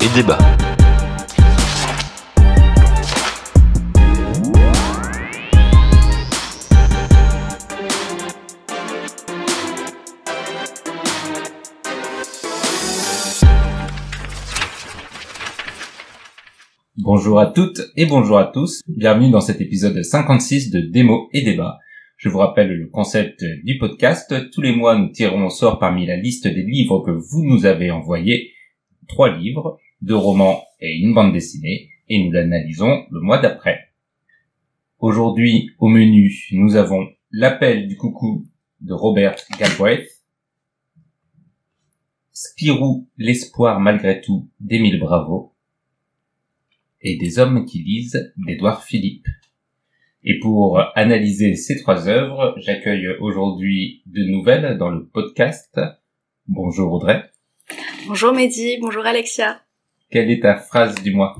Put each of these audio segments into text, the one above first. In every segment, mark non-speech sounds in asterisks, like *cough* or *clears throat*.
et débat. Bonjour à toutes et bonjour à tous. Bienvenue dans cet épisode 56 de Démo et débat. Je vous rappelle le concept du podcast. Tous les mois, nous tirons au sort parmi la liste des livres que vous nous avez envoyés trois livres, deux romans et une bande dessinée, et nous l'analysons le mois d'après. Aujourd'hui, au menu, nous avons L'appel du coucou de Robert Galbraith, Spirou, l'espoir malgré tout d'Émile Bravo, et Des hommes qui lisent d'Édouard Philippe. Et pour analyser ces trois œuvres, j'accueille aujourd'hui de nouvelles dans le podcast. Bonjour Audrey. Bonjour Mehdi, bonjour Alexia. Quelle est ta phrase du mois?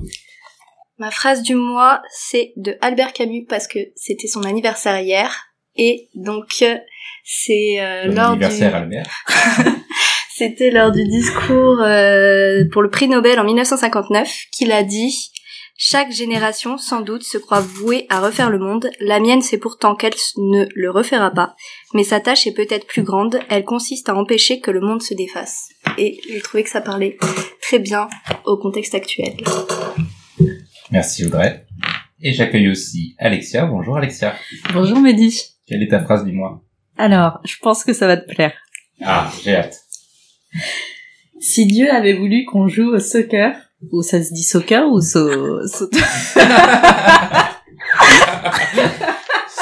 Ma phrase du mois, c'est de Albert Camus parce que c'était son anniversaire hier. Et donc, euh, c'est euh, Bon lors du... anniversaire Albert. *laughs* *laughs* C'était lors du discours euh, pour le prix Nobel en 1959 qu'il a dit chaque génération, sans doute, se croit vouée à refaire le monde. La mienne, c'est pourtant qu'elle ne le refera pas. Mais sa tâche est peut-être plus grande. Elle consiste à empêcher que le monde se défasse. Et j'ai trouvé que ça parlait très bien au contexte actuel. Merci Audrey. Et j'accueille aussi Alexia. Bonjour Alexia. Bonjour Mehdi. Quelle est ta phrase du mois? Alors, je pense que ça va te plaire. Ah, j'ai hâte. Si Dieu avait voulu qu'on joue au soccer, ou ça se dit soccer ou so... so- *laughs*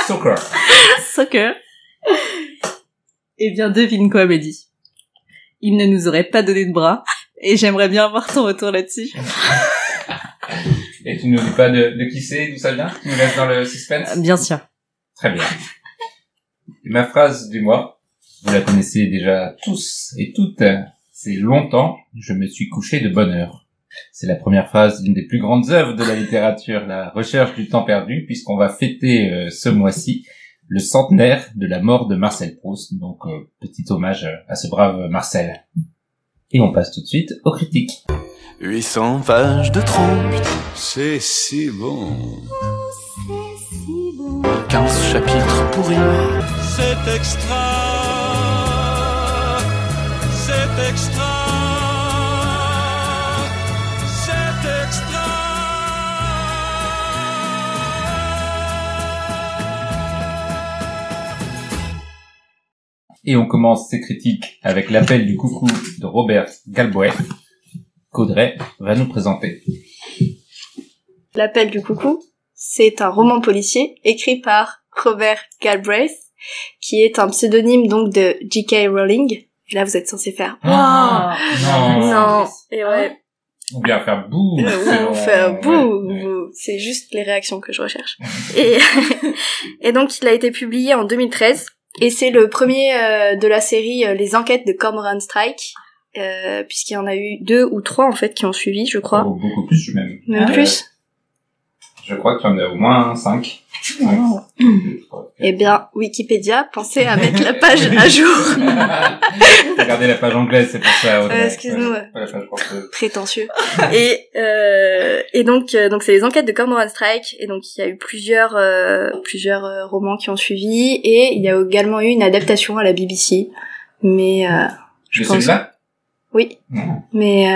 Soccer. soccer, eh bien devine quoi Mehdi Il ne nous aurait pas donné de bras, et j'aimerais bien avoir ton retour là-dessus. Et tu nous dis pas de, de qui c'est, d'où ça vient? Tu nous laisses dans le suspense? Bien sûr. Très bien. Ma phrase du mois, vous la connaissez déjà tous et toutes, c'est longtemps, je me suis couché de bonne heure. C'est la première phrase d'une des plus grandes œuvres de la littérature, la recherche du temps perdu, puisqu'on va fêter euh, ce mois-ci le centenaire de la mort de Marcel Proust, donc euh, petit hommage à ce brave Marcel. Et on passe tout de suite aux critiques. 800 pages de trompe, C'est si bon. 15 chapitres pourris. C'est extra. C'est extra. Et on commence ces critiques avec l'appel du coucou de Robert Galbraith, qu'Audrey va nous présenter. L'appel du coucou, c'est un roman policier écrit par Robert Galbraith, qui est un pseudonyme donc de J.K. Rowling. Et là, vous êtes censé faire Ah, non. non, et ouais, Ou bien faire bouh. Ou faire bouh, ouais. bouh. c'est juste les réactions que je recherche. Et, *laughs* et donc, il a été publié en 2013, et c'est le premier euh, de la série euh, Les Enquêtes de Cormoran Strike, euh, puisqu'il y en a eu deux ou trois en fait qui ont suivi, je crois, Oh, beaucoup plus même. même Ah, plus. Je crois qu'il y en a au moins 5. Eh bien, Wikipédia, pensez à *laughs* mettre la page à jour. *laughs* Regardez la page anglaise, c'est pour ça. Euh, excuse-nous, Ouais, prétentieux. et euh, et donc euh, donc c'est les enquêtes de Cormoran Strike et donc il y a eu plusieurs euh, plusieurs euh, romans qui ont suivi et il y a également eu une adaptation à la BBC. Mais euh, Je pense- celui-là oui, Non. mais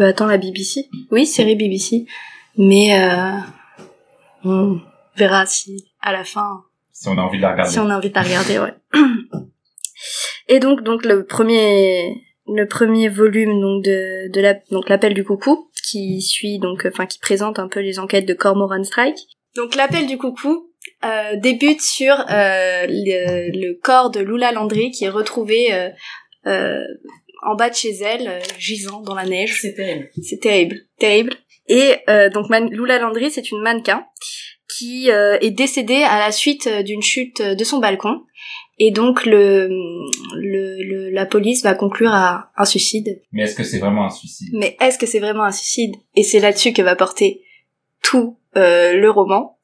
attends la BBC. Oui, série BBC. Mais euh, on verra si à la fin Si on a envie de la regarder. si on a envie de la regarder, ouais. *clears throat* Et donc, donc le premier, le premier volume donc de, de la, donc l'appel du coucou, qui suit donc, enfin qui présente un peu les enquêtes de Cormoran Strike. Donc l'appel du coucou euh, débute sur euh, le, le corps de Lula Landry qui est retrouvé euh, euh, en bas de chez elle, euh, gisant dans la neige. C'est terrible. C'est terrible, terrible. Et euh, donc Man- Lula Landry, c'est une mannequin qui euh, est décédée à la suite euh, d'une chute euh, de son balcon. Et donc le, le, le- la police va conclure à un suicide. Mais est-ce que c'est vraiment un suicide? Mais est-ce que c'est vraiment un suicide? Et c'est là-dessus que va porter tout euh, le roman.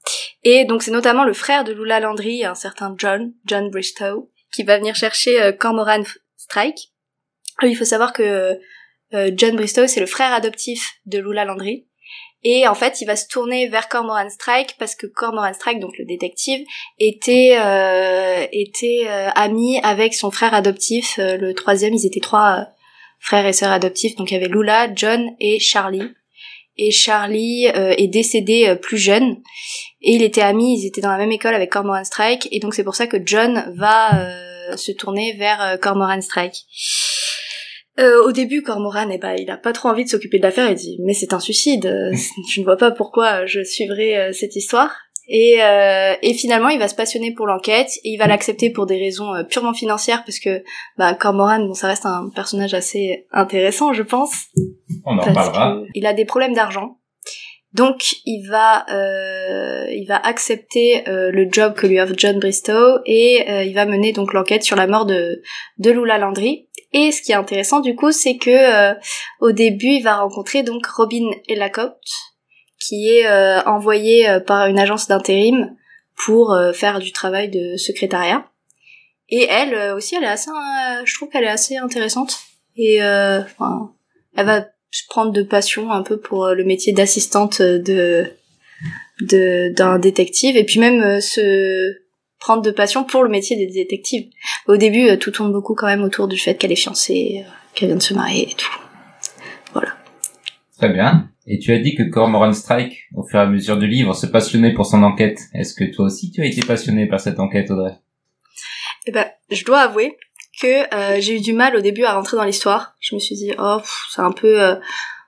Et donc c'est notamment le frère de Lula Landry, un certain John, John Bristow, qui va venir chercher euh, Cormoran Strike il faut savoir que euh, John Bristow, c'est le frère adoptif de Lula Landry. Et en fait, il va se tourner vers Cormoran Strike parce que Cormoran Strike, donc le détective, était euh, était euh, ami avec son frère adoptif, euh, le troisième. Ils étaient trois euh, frères et sœurs adoptifs. Donc il y avait Lula, John et Charlie. Et Charlie euh, est décédé euh, plus jeune. Et il était ami, ils étaient dans la même école avec Cormoran Strike. Et donc c'est pour ça que John va se tourner vers Cormoran Strike. Euh, au début, Cormoran, eh ben, il a pas trop envie de s'occuper de l'affaire. Il dit mais c'est un suicide. euh, *laughs* *laughs* Je ne vois pas pourquoi je suivrai euh, cette histoire. Et, euh, et finalement, il va se passionner pour l'enquête et il va l'accepter pour des raisons euh, purement financières parce que bah, Cormoran, bon, ça reste un personnage assez intéressant, je pense On en parlera. il a des problèmes d'argent. Donc il va euh, il va accepter euh, le job que lui offre John Bristow et euh, il va mener donc l'enquête sur la mort de de Lula Landry. Et ce qui est intéressant du coup, c'est que euh, au début, il va rencontrer donc Robin Elacote qui est euh, envoyée euh, par une agence d'intérim pour euh, faire du travail de secrétariat. Et elle euh, aussi, elle est assez, je trouve qu'elle est assez intéressante. Et enfin, elle va prendre de passion un peu pour le métier d'assistante de d'un détective et puis même se prendre de passion pour le métier des détectives. Au début, euh, tout tourne beaucoup quand même autour du fait qu'elle est fiancée, euh, qu'elle vient de se marier et tout. Très bien. Et tu as dit que Cormoran Strike, au fur et à mesure du livre, se passionnait pour son enquête. Est-ce que toi aussi tu as été passionné par cette enquête, Audrey? Eh ben, je dois avouer que euh, j'ai eu du mal au début à rentrer dans l'histoire. Je me suis dit, oh, c'est un peu... euh,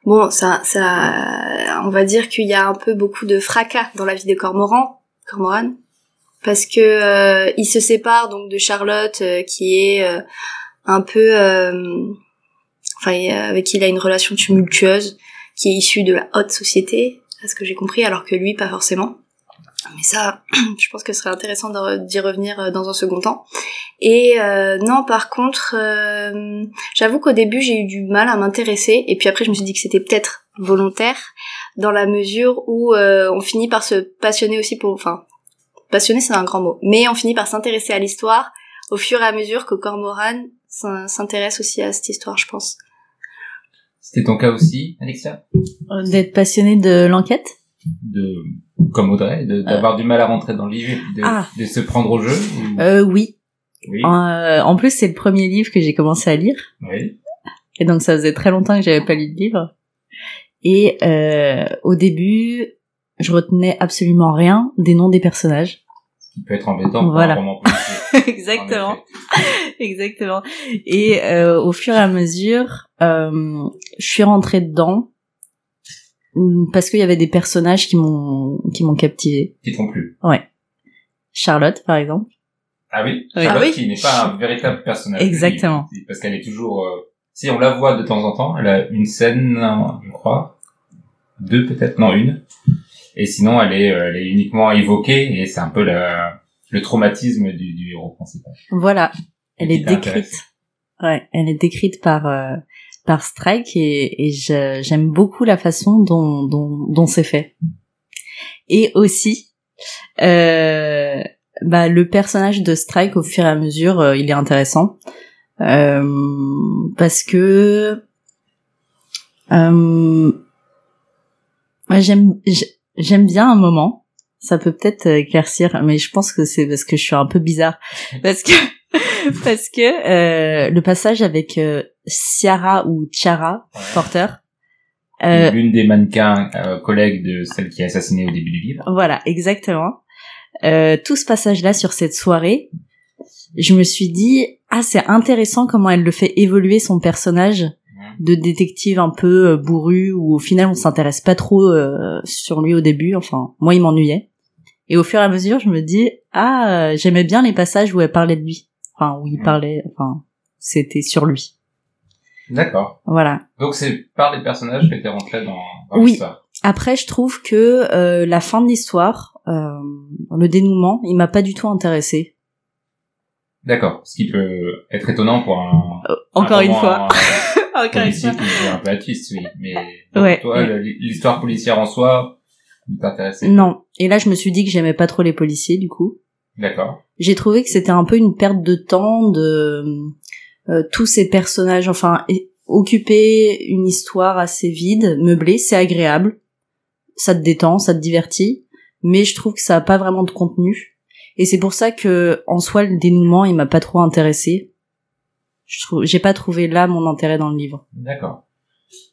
Bon, ça, ça, on va dire qu'il y a un peu beaucoup de fracas dans la vie de Cormoran, Cormoran, parce que euh, il se sépare donc de Charlotte, euh, qui est euh, un peu, euh, enfin, euh, avec qui il a une relation tumultueuse, qui est issue de la haute société, à ce que j'ai compris, alors que lui, pas forcément. Mais ça, *clears throat* je pense que ce serait intéressant d'y revenir euh, dans un second temps. Et non, par contre, j'avoue qu'au début j'ai eu du mal à m'intéresser, et puis après je me suis dit que c'était peut-être volontaire, dans la mesure où euh, on finit par se passionner aussi pour, enfin, passionner c'est un grand mot, mais on finit par s'intéresser à l'histoire au fur et à mesure que Cormoran s'in- s'intéresse aussi à cette histoire, je pense. C'était ton cas aussi, Alexia? Euh, D'être passionné de l'enquête? De comme Audrey, de- d'avoir du mal à rentrer dans le livre et puis de, Ah. de se prendre au jeu ou- euh, Oui. Oui. Euh, en plus, c'est le premier livre que j'ai commencé à lire. oui. Et donc ça faisait très longtemps que j'avais pas lu de livre. Et euh, au début, je retenais absolument rien des noms des personnages. Ce qui peut être embêtant pour Voilà. un roman policier. Exactement. *laughs* Exactement. Et euh, au fur et à mesure, euh, je suis rentrée dedans hum, parce qu'il y avait des personnages qui m'ont qui m'ont captivé. Qui t'ont plu. Charlotte, par exemple. Ah oui? Oui. Charlotte Ah oui. qui n'est pas un véritable personnage. Exactement. Parce qu'elle est toujours. euh, Si on la voit de temps en temps, elle a une scène, je crois, deux peut-être, non une. Et sinon, elle est, euh, elle est uniquement évoquée et c'est un peu la, le traumatisme du, du héros principal. Voilà. Elle est décrite. Ouais, elle est décrite par euh, par Strike et, et j'aime beaucoup la façon dont dont, dont c'est fait. Et aussi, euh, bah le personnage de Strike au fur et à mesure, euh, il est intéressant euh, parce que euh, moi j'aime j'ai- j'aime bien un moment. Ça peut peut-être euh, éclaircir, mais je pense que c'est parce que je suis un peu bizarre, *laughs* parce que *laughs* parce que euh, le passage avec euh, Ciara ou Tiara Porter, euh, L'une des mannequins euh, collègues de celle qui est assassinée au début du livre. voilà, exactement. Euh, tout ce passage-là sur cette soirée, je me suis dit ah c'est intéressant comment elle le fait évoluer son personnage de détective un peu euh, bourru où au final on s'intéresse pas trop euh, sur lui au début. Enfin moi il m'ennuyait. Et au fur et à mesure je me dis ah euh, j'aimais bien les passages où elle parlait de lui. Enfin où il Mhm. parlait. Enfin c'était sur lui. D'accord. Voilà. Donc c'est par les personnages que t'es rentré dans, dans Oui. l'histoire. Après, je trouve que euh, la fin de l'histoire, euh, le dénouement, il m'a pas du tout intéressé. D'accord. Ce qui peut être étonnant pour un. Encore un une fois. euh, Qui joue un peu à twist, oui. Mais *laughs* donc, Ouais. toi, l'histoire policière en soi, ne t'intéressait. Non. Et là, je me suis dit que j'aimais pas trop les policiers, du coup. D'accord. J'ai trouvé que c'était un peu une perte de temps de euh, tous ces personnages, enfin, occuper une histoire assez vide, meublée, c'est agréable, ça te détend, ça te divertit, mais je trouve que ça a pas vraiment de contenu. Et c'est pour ça que, en soi, le dénouement, il m'a pas trop intéressé. Je trouve, j'ai pas trouvé là mon intérêt dans le livre. D'accord.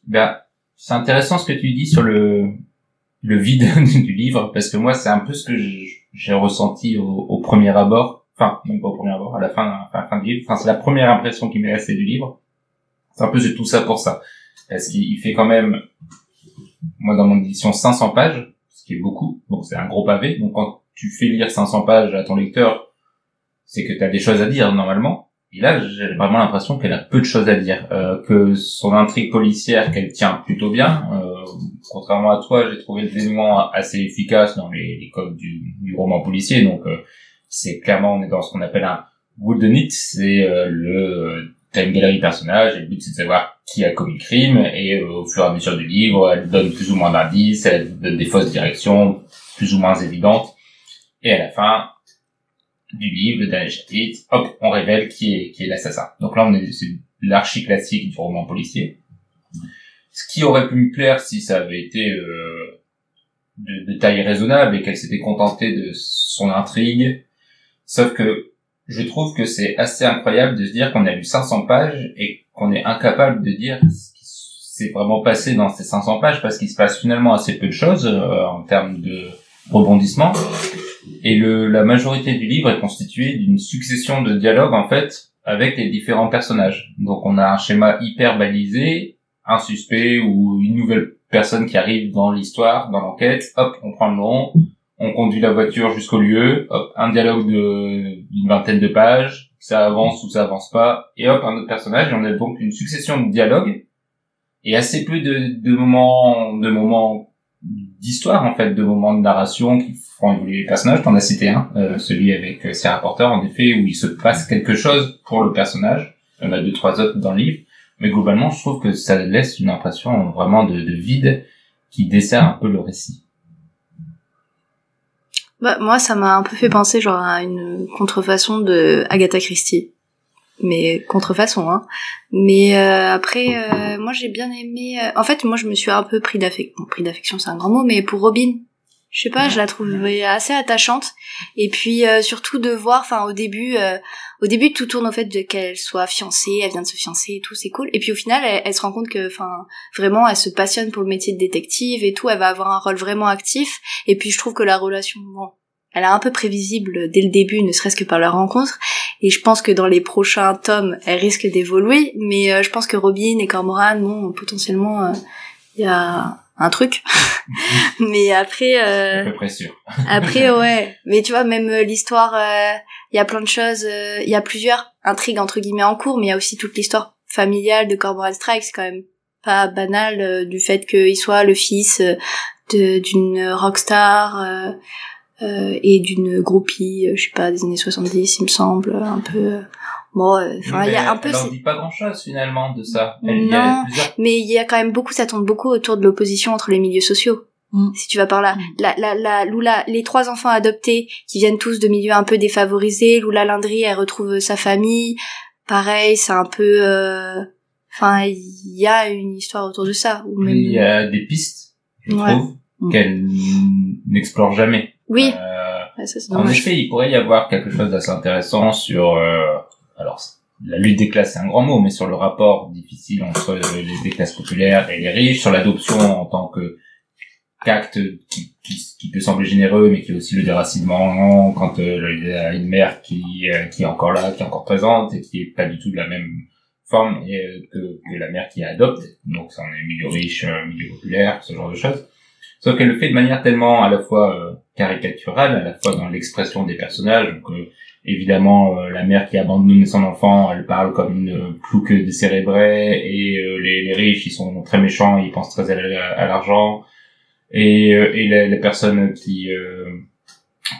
Ben, c'est intéressant ce que tu dis sur le le vide *laughs* du livre parce que moi c'est un peu ce que j'ai ressenti au, au premier abord, enfin même pas au premier abord, à la fin, à la fin du livre. Enfin c'est la première impression qui m'est restée du livre. C'est un peu c'est tout ça pour ça parce qu'il il fait quand même moi dans mon édition 500 pages, ce qui est beaucoup, donc c'est un gros pavé. Donc quand tu fais lire 500 pages à ton lecteur, c'est que tu as des choses à dire normalement. Et là, j'ai vraiment l'impression qu'elle a peu de choses à dire, euh, que son intrigue policière qu'elle tient plutôt bien. Euh, contrairement à toi, j'ai trouvé le dénouement assez efficace dans les, les codes du, du roman policier. Donc, euh, c'est clairement on est dans ce qu'on appelle un whodunit, c'est euh, le t'as une galerie de personnages et le but c'est de savoir qui a commis le crime et euh, au fur et à mesure du livre, elle donne plus ou moins d'indices, elle donne des fausses directions plus ou moins évidentes. Et à la fin, du livre, chapitre, hop, on révèle qui est, qui est l'assassin. Donc là, on est, c'est l'archi classique du roman policier. Ce qui aurait pu me plaire si ça avait été euh, de, de taille raisonnable et qu'elle s'était contentée de son intrigue. Sauf que je trouve que c'est assez incroyable de se dire qu'on a lu 500 pages et qu'on est incapable de dire ce qui s'est vraiment passé dans ces 500 pages parce qu'il se passe finalement assez peu de choses euh, en termes de rebondissement. Et le, la majorité du livre est constituée d'une succession de dialogues en fait avec les différents personnages. Donc on a un schéma hyper balisé, un suspect ou une nouvelle personne qui arrive dans l'histoire, dans l'enquête, hop, on prend le nom, on conduit la voiture jusqu'au lieu, hop, un dialogue d'une vingtaine de pages, ça avance ou ça avance pas, et hop, un autre personnage, et on a donc une succession de dialogues, et assez peu de, de moments, de moments d'histoire en fait, de moments de narration qui font évoluer les personnages. T'en as cité un, euh, celui avec euh, Sarah Porter, en effet, où il se passe quelque chose pour le personnage. Il y en a deux, trois autres dans le livre. Mais globalement, je trouve que ça laisse une impression vraiment de, de vide qui dessert un peu le récit. Bah, moi, ça m'a un peu fait penser genre à une contrefaçon de Agatha Christie. Mais contrefaçon, hein. Mais euh, après, euh, moi j'ai bien aimé. euh, En fait, moi je me suis un peu pris d'affection. Bon, pris d'affection, c'est un grand mot, mais pour Robin, je sais pas, je la trouvais assez attachante. Et puis euh, surtout de voir, enfin au début, euh, au début tout tourne au fait de qu'elle soit fiancée, elle vient de se fiancer et tout, c'est cool. Et puis au final, elle, elle se rend compte que, enfin, vraiment, elle se passionne pour le métier de détective et tout. Elle va avoir un rôle vraiment actif. Et puis je trouve que la relation, bon, elle est un peu prévisible dès le début, ne serait-ce que par leur rencontre. Et je pense que dans les prochains tomes, elle risque d'évoluer. Mais euh, je pense que Robin et Cormoran, bon, potentiellement, euh, il y a un truc. *laughs* mais après, À euh, peu près sûr. après, *laughs* ouais. Mais tu vois, même euh, l'histoire, euh, il y a plein de choses. euh, Il y a plusieurs intrigues entre guillemets en cours, mais il y a aussi toute l'histoire familiale de Cormoran Strike. C'est quand même pas banal du fait qu'il soit le fils d'une rockstar euh, euh, et d'une groupie, euh, je sais pas, des années 70, il me semble, un peu. euh, Bon, euh, enfin, il y a un peu. Elle en c'est- dit pas grand chose finalement de ça. Elle, il y a Non. plusieurs mais il y a quand même beaucoup, ça tourne beaucoup autour de l'opposition entre les milieux sociaux. Mm. Si tu vas par là, Mm. la, la, la, Lula, les trois enfants adoptés qui viennent tous de milieux un peu défavorisés, Lula Landry, elle retrouve sa famille. Pareil, c'est un peu, euh, enfin, il y a une histoire autour de ça. Ou même, Il y a des pistes, je Ouais. trouve, Mm. qu'elle n'explore jamais. Oui, Euh, Ouais, ça, en effet, il pourrait y avoir quelque chose d'assez intéressant sur, euh, alors, la lutte des classes, c'est un grand mot, mais sur le rapport difficile entre les, les classes populaires et les riches, sur l'adoption en tant que qu'acte qui, qui, qui peut sembler généreux, mais qui est aussi le déracinement quand euh, il y a une mère qui, euh, qui est encore là, qui est encore présente et qui est pas du tout de la même forme et, euh, que, que la mère qui adopte. Donc ça en est milieu riche, milieu populaire, ce genre de choses. Sauf qu'elle le fait de manière tellement à la fois euh, caricaturale, à la fois dans l'expression des personnages. Donc euh, évidemment, euh, la mère qui abandonne son enfant, elle parle comme une plouque décérébrée, et les, les riches, ils sont très méchants, ils pensent très à, la- à l'argent. Et, et la, la personne qui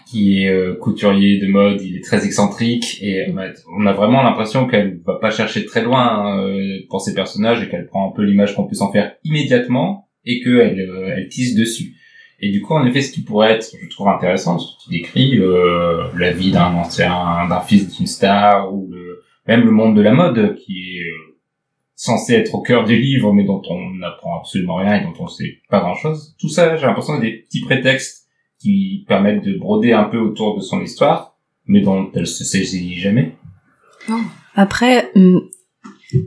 qui est couturier de mode, il est très excentrique et on a, vraiment l'impression qu'elle va pas chercher très loin euh, pour ses personnages et qu'elle prend un peu l'image qu'on peut s'en faire immédiatement et qu'elle euh, elle tisse dessus. Et du coup, en effet, ce qui pourrait être, je trouve intéressant, ce que tu décris, euh, la vie d'un ancien, d'un fils d'une star ou le, même le monde de la mode qui est euh, censé être au cœur du livre, mais dont on n'apprend absolument rien et dont on sait pas grand-chose. Tout ça, j'ai l'impression des petits prétextes qui permettent de broder un peu autour de son histoire, mais dont elle se saisit jamais. Après, hum,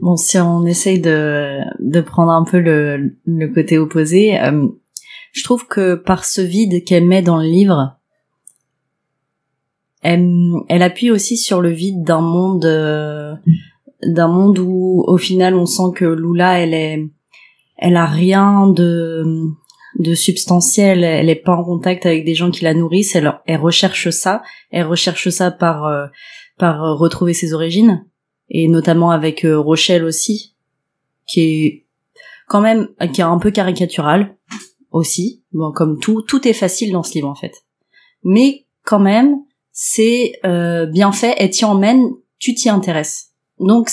bon, si on essaye de, de prendre un peu le, le côté opposé, hum, je trouve que par ce vide qu'elle met dans le livre, elle, appuie aussi sur le vide d'un monde, euh, d'un monde où, au final, on sent que Lula, elle est, elle a rien de, de substantiel, elle est pas en contact avec des gens qui la nourrissent, elle, elle recherche ça, elle recherche ça par, euh, par euh, retrouver ses origines, et notamment avec euh, Rochelle aussi, qui est quand même, qui est un peu caricatural aussi, bon, comme tout, tout est facile dans ce livre en fait. Mais quand même, c'est euh, bien fait, elle t'y emmène, tu t'y intéresses. Donc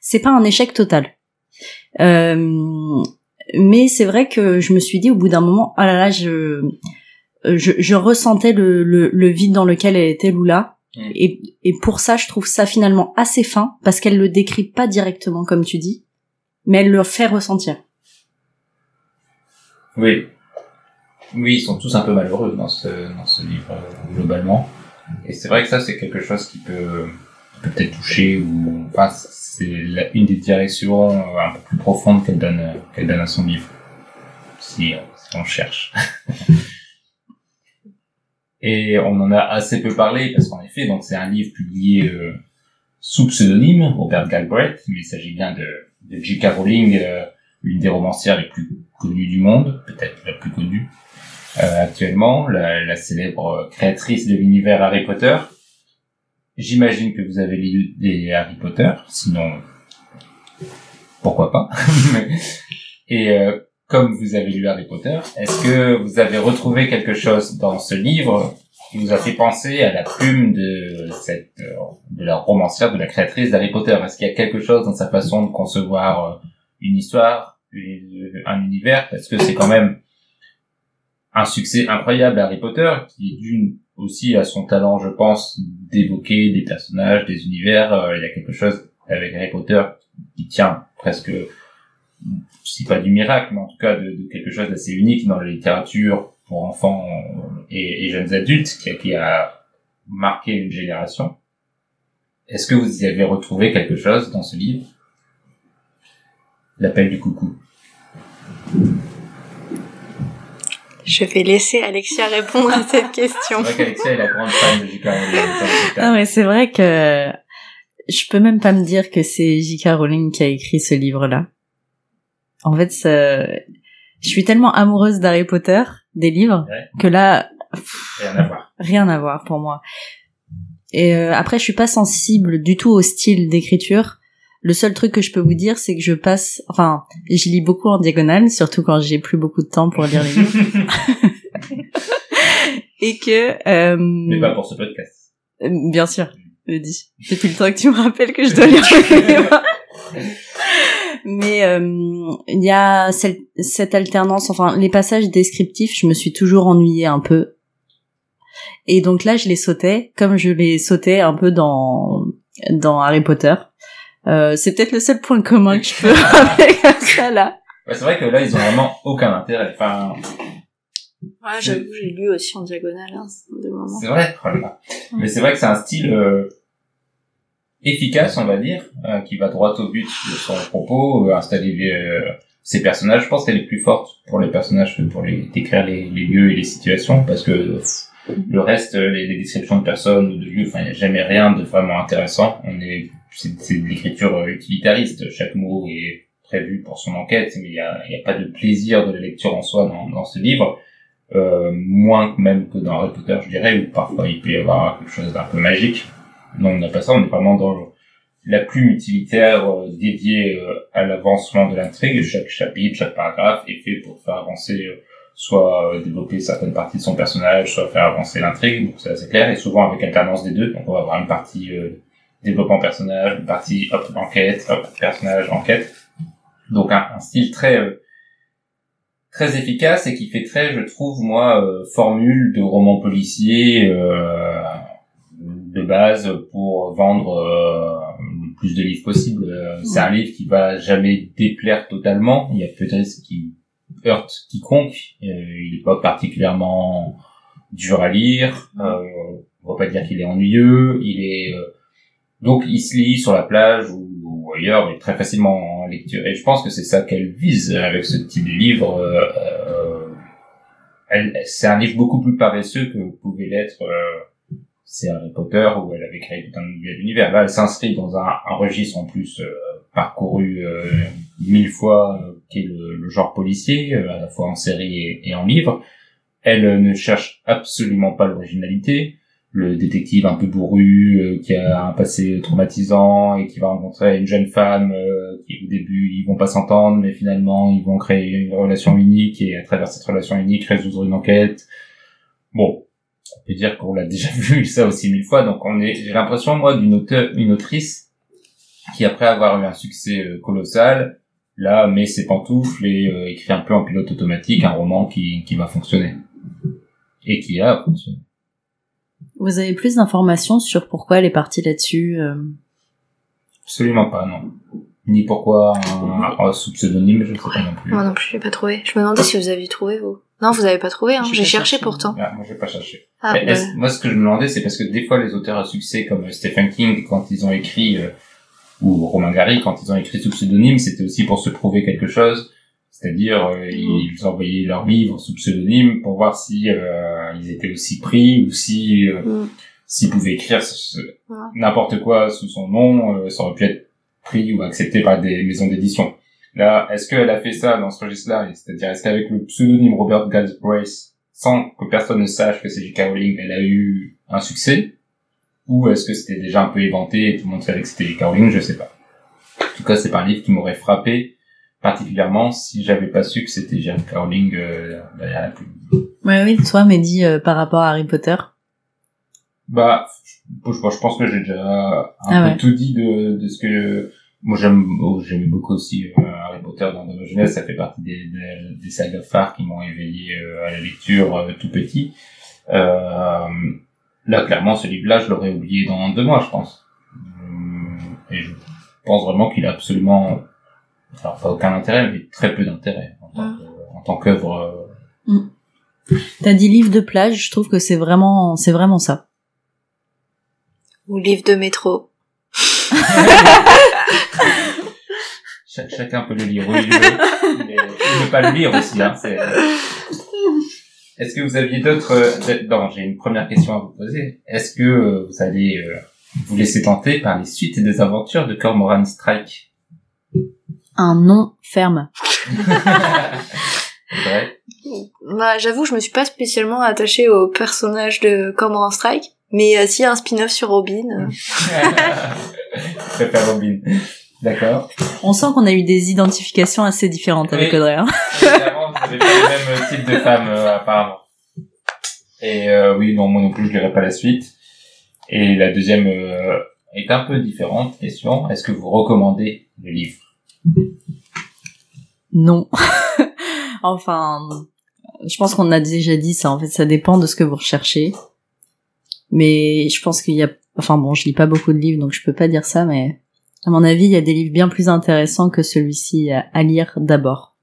c'est pas un échec total. Euh, mais c'est vrai que je me suis dit au bout d'un moment, ah là là, je, je, je ressentais le, le, le vide dans lequel elle était Lula. Mm. Et, et pour ça, je trouve ça finalement assez fin, parce qu'elle le décrit pas directement comme tu dis, mais elle le fait ressentir. Oui. Oui, ils sont tous un peu malheureux dans ce, dans ce livre, euh, globalement. Et c'est vrai que ça, c'est quelque chose qui peut peut-être toucher ou, enfin, c'est une des directions euh, un peu plus profondes qu'elle donne, euh, qu'elle donne à son livre. Si, si on cherche. *laughs* Et on en a assez peu parlé parce qu'en effet, donc c'est un livre publié euh, sous pseudonyme, Robert Galbraith, mais il s'agit bien de, de J.K. Rowling, euh, l'une des romancières les plus connues du monde, peut-être la plus connue euh, actuellement, la, la célèbre créatrice de l'univers Harry Potter. J'imagine que vous avez lu des Harry Potter, sinon pourquoi pas. *laughs* Et euh, comme vous avez lu Harry Potter, est-ce que vous avez retrouvé quelque chose dans ce livre qui vous a fait penser à la plume de cette euh, de la romancière, de la créatrice d'Harry Potter? Est-ce qu'il y a quelque chose dans sa façon de concevoir euh, une histoire, un univers? Parce que c'est quand même un succès incroyable Harry Potter, qui est d'une aussi à son talent, je pense, d'évoquer des personnages, des univers. Euh, il y a quelque chose avec Harry Potter qui tient presque, si pas du miracle, mais en tout cas de, de quelque chose d'assez unique dans la littérature pour enfants et, et jeunes adultes, qui, a- qui a marqué une génération. Est-ce que vous y avez retrouvé quelque chose dans ce livre? L'appel du coucou. Je vais laisser Alexia répondre à cette question. C'est vrai qu'Alexia est la grande fan de J.K. Rowling. Ah table. mais c'est vrai que je peux même pas me dire que c'est J.K. Rowling qui a écrit ce livre-là. En fait, ça- je suis tellement amoureuse d'Harry Potter, des livres, Ouais. que là, Rien à voir. rien à voir pour moi. Et euh, après, je suis pas sensible du tout au style d'écriture. Le seul truc que je peux vous dire, c'est que je passe, enfin, je lis beaucoup en diagonale, surtout quand j'ai plus beaucoup de temps pour lire les livres, *laughs* *laughs* et que, euh, Mais pas pour ce podcast. euh, Bien sûr, je dis. Depuis le temps que tu me rappelles que je dois lire *laughs* les livres. Mais euh, il y a cette, cette alternance, enfin les passages descriptifs, je me suis toujours ennuyée un peu. Et donc là, je les sautais, comme je les sautais un peu dans dans Harry Potter. Euh, c'est peut-être le seul point commun que je peux *laughs* avec ça là. Ouais, c'est vrai que là, ils ont vraiment aucun intérêt. Enfin, Ouais, j'avoue, j'ai lu aussi en diagonale, hein, de c'est vrai. oh là. Mais c'est vrai que c'est un style euh, efficace, on va dire, euh, qui va droit au but de son propos, euh, installer euh, ses personnages. Je pense qu'elle est plus forte pour les personnages que pour les décrire les, les lieux et les situations, parce que le reste, euh, les, les descriptions de personnes ou de lieux, enfin, il n'y a jamais rien de vraiment intéressant. On est, c'est, de l'écriture euh, utilitariste. Chaque mot est prévu pour son enquête, mais il n'y a, y a pas de plaisir de la lecture en soi dans, dans ce livre. Euh, moins même que dans Harry Potter, je dirais, où parfois il peut y avoir quelque chose d'un peu magique. Non, on n'a pas ça, on est vraiment dans la plume utilitaire euh, dédiée euh, à l'avancement de l'intrigue. Chaque chapitre, chaque paragraphe est fait pour faire avancer, euh, soit développer certaines parties de son personnage, soit faire avancer l'intrigue. Donc c'est assez clair, et souvent avec alternance des deux. Donc on va avoir une partie développement personnage, une partie hop enquête, hop personnage enquête. Donc un, style très très efficace et qui fait très, je trouve moi, formule de roman policier de base pour vendre euh, plus de livres possible. Euh, C'est un livre qui va jamais déplaire totalement. Il y a peut-être ce qui heurte quiconque. Euh, il est pas particulièrement dur à lire. Euh, on va pas dire qu'il est ennuyeux. Il est euh, donc il se lit sur la plage ou, ou ailleurs, mais très facilement en lecture. Et je pense que c'est ça qu'elle vise avec ce type de livre. Euh, c'est un livre beaucoup plus paresseux que pouvait l'être euh, c'est Harry Potter où elle avait créé tout un nouvel univers. Là, elle s'inscrit dans un, un registre en plus euh, parcouru euh, mille fois, euh, qui est le, le genre policier, euh, à la fois en série et, et en livre. Elle euh, ne cherche absolument pas l'originalité. Le détective un peu bourru, qui a un passé traumatisant et qui va rencontrer une jeune femme qui au début ils vont pas s'entendre, mais finalement ils vont créer une relation unique et à travers cette relation unique résoudre une enquête. Bon, on peut dire qu'on l'a déjà *laughs* vu ça aussi mille fois, donc on est, j'ai l'impression moi d'une auteur, une autrice qui après avoir eu un succès euh, colossal, là met ses pantoufles et euh, écrit un peu en pilote automatique un roman qui, qui va fonctionner et qui a fonctionné. Vous avez plus d'informations sur pourquoi elle est partie là-dessus euh, Absolument pas, non. Ni pourquoi un, un sous pseudonyme, je ne sais pas non plus. Moi non plus, j'ai pas trouvé. Je me demandais si vous aviez trouvé, vous. Non, vous avez pas trouvé, hein. J'ai cherché cherché. pourtant. Ah, moi, j'ai pas cherché. Ah, bah, Moi, ce que je me demandais, c'est parce que des fois, les auteurs à succès comme Stephen King, quand ils ont écrit, euh, ou Romain Gary, quand ils ont écrit sous pseudonyme, c'était aussi pour se prouver quelque chose. C'est-à-dire, euh, ils envoyaient leurs livres sous pseudonyme pour voir si euh, ils étaient aussi pris ou si euh, Mm. s'ils pouvaient écrire Ouais. n'importe quoi sous son nom, ça aurait pu être pris ou accepté par des maisons d'édition. Là, est-ce qu'elle a fait ça dans ce registre-là? C'est-à-dire, est-ce qu'avec le pseudonyme Robert Galbraith, sans que personne ne sache que c'est J.K. Rowling, elle a eu un succès? Ou est-ce que c'était déjà un peu éventé et tout le monde savait que c'était J.K. Rowling Je sais pas. En tout cas, c'est pas un livre qui m'aurait frappé particulièrement si j'avais pas su que c'était J.K. Rowling euh, derrière la plume. Ouais, oui, toi, Mehdi, euh, par rapport à Harry Potter? Bah, je, je- je pense que j'ai déjà un Ah peu ouais. tout dit de, de ce que moi j'aime. oh, J'aimais beaucoup aussi euh, Harry Potter dans, dans ma jeunesse. Ça fait partie des, des, des sagas phares qui m'ont éveillé euh, à la lecture euh, tout petit. Euh, là, clairement, ce livre-là, je l'aurais oublié dans deux mois, je pense. Et je pense vraiment qu'il a absolument, alors pas aucun intérêt, mais très peu d'intérêt en tant tant qu'œuvre. euh, T'as dit livre de plage, je trouve que c'est vraiment, c'est vraiment ça. Ou livre de métro. *laughs* Cha- chacun peut le lire où il veut, *laughs* mais il ne pas le lire aussi. Hein, Est-ce que vous aviez d'autres... Non, j'ai une première question à vous poser. Est-ce que euh, vous allez euh, vous laisser tenter par les suites des aventures de Cormoran Strike? Un nom ferme. *laughs* C'est vrai Bah, j'avoue, je me suis pas spécialement attachée au personnage de Cormoran Strike. Mais euh, s'il y a un spin-off sur Robin, euh, *laughs* Je préfère Robin. D'accord. On sent qu'on a eu des identifications assez différentes avec. Audrey. hein. Évidemment, vous avez pas le même type de femme, euh, apparemment. Et euh, oui, non, moi non plus, je lirai pas la suite. Et la deuxième euh, est un peu différente. Question, est-ce que vous recommandez le livre? Non. *laughs* enfin, je pense qu'on a déjà dit ça. En fait, ça dépend de ce que vous recherchez. Mais je pense qu'il y a, enfin bon, je lis pas beaucoup de livres, donc je peux pas dire ça, mais à mon avis, il y a des livres bien plus intéressants que celui-ci à, à lire d'abord.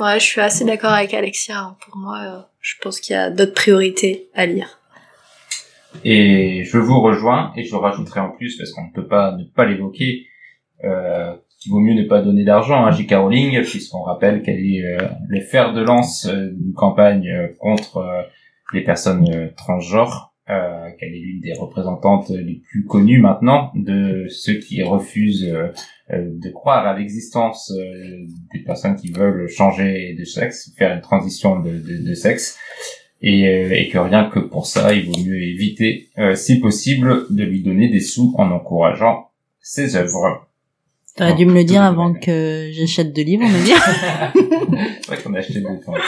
ouais, je suis assez d'accord avec Alexia. hein. Pour moi, euh, je pense qu'il y a d'autres priorités à lire. Et je vous rejoins, et je rajouterai en plus, parce qu'on ne peut pas ne pas l'évoquer, euh, qu'il vaut mieux ne pas donner d'argent à J.K. Rowling, puisqu'on rappelle qu'elle est euh, le fer de lance euh, d'une campagne euh, contre euh, les personnes euh, transgenres, euh, qu'elle est l'une des représentantes les plus connues maintenant de ceux qui refusent euh, euh, de croire à l'existence des personnes qui veulent changer de sexe, faire une transition de, de, de sexe et, et que rien que pour ça, il vaut mieux éviter, euh, si possible, de lui donner des sous en encourageant ses œuvres. T'aurais dû me le dire avant que j'achète de livres, on me dire. *laughs* C'est vrai qu'on a acheté deux fois.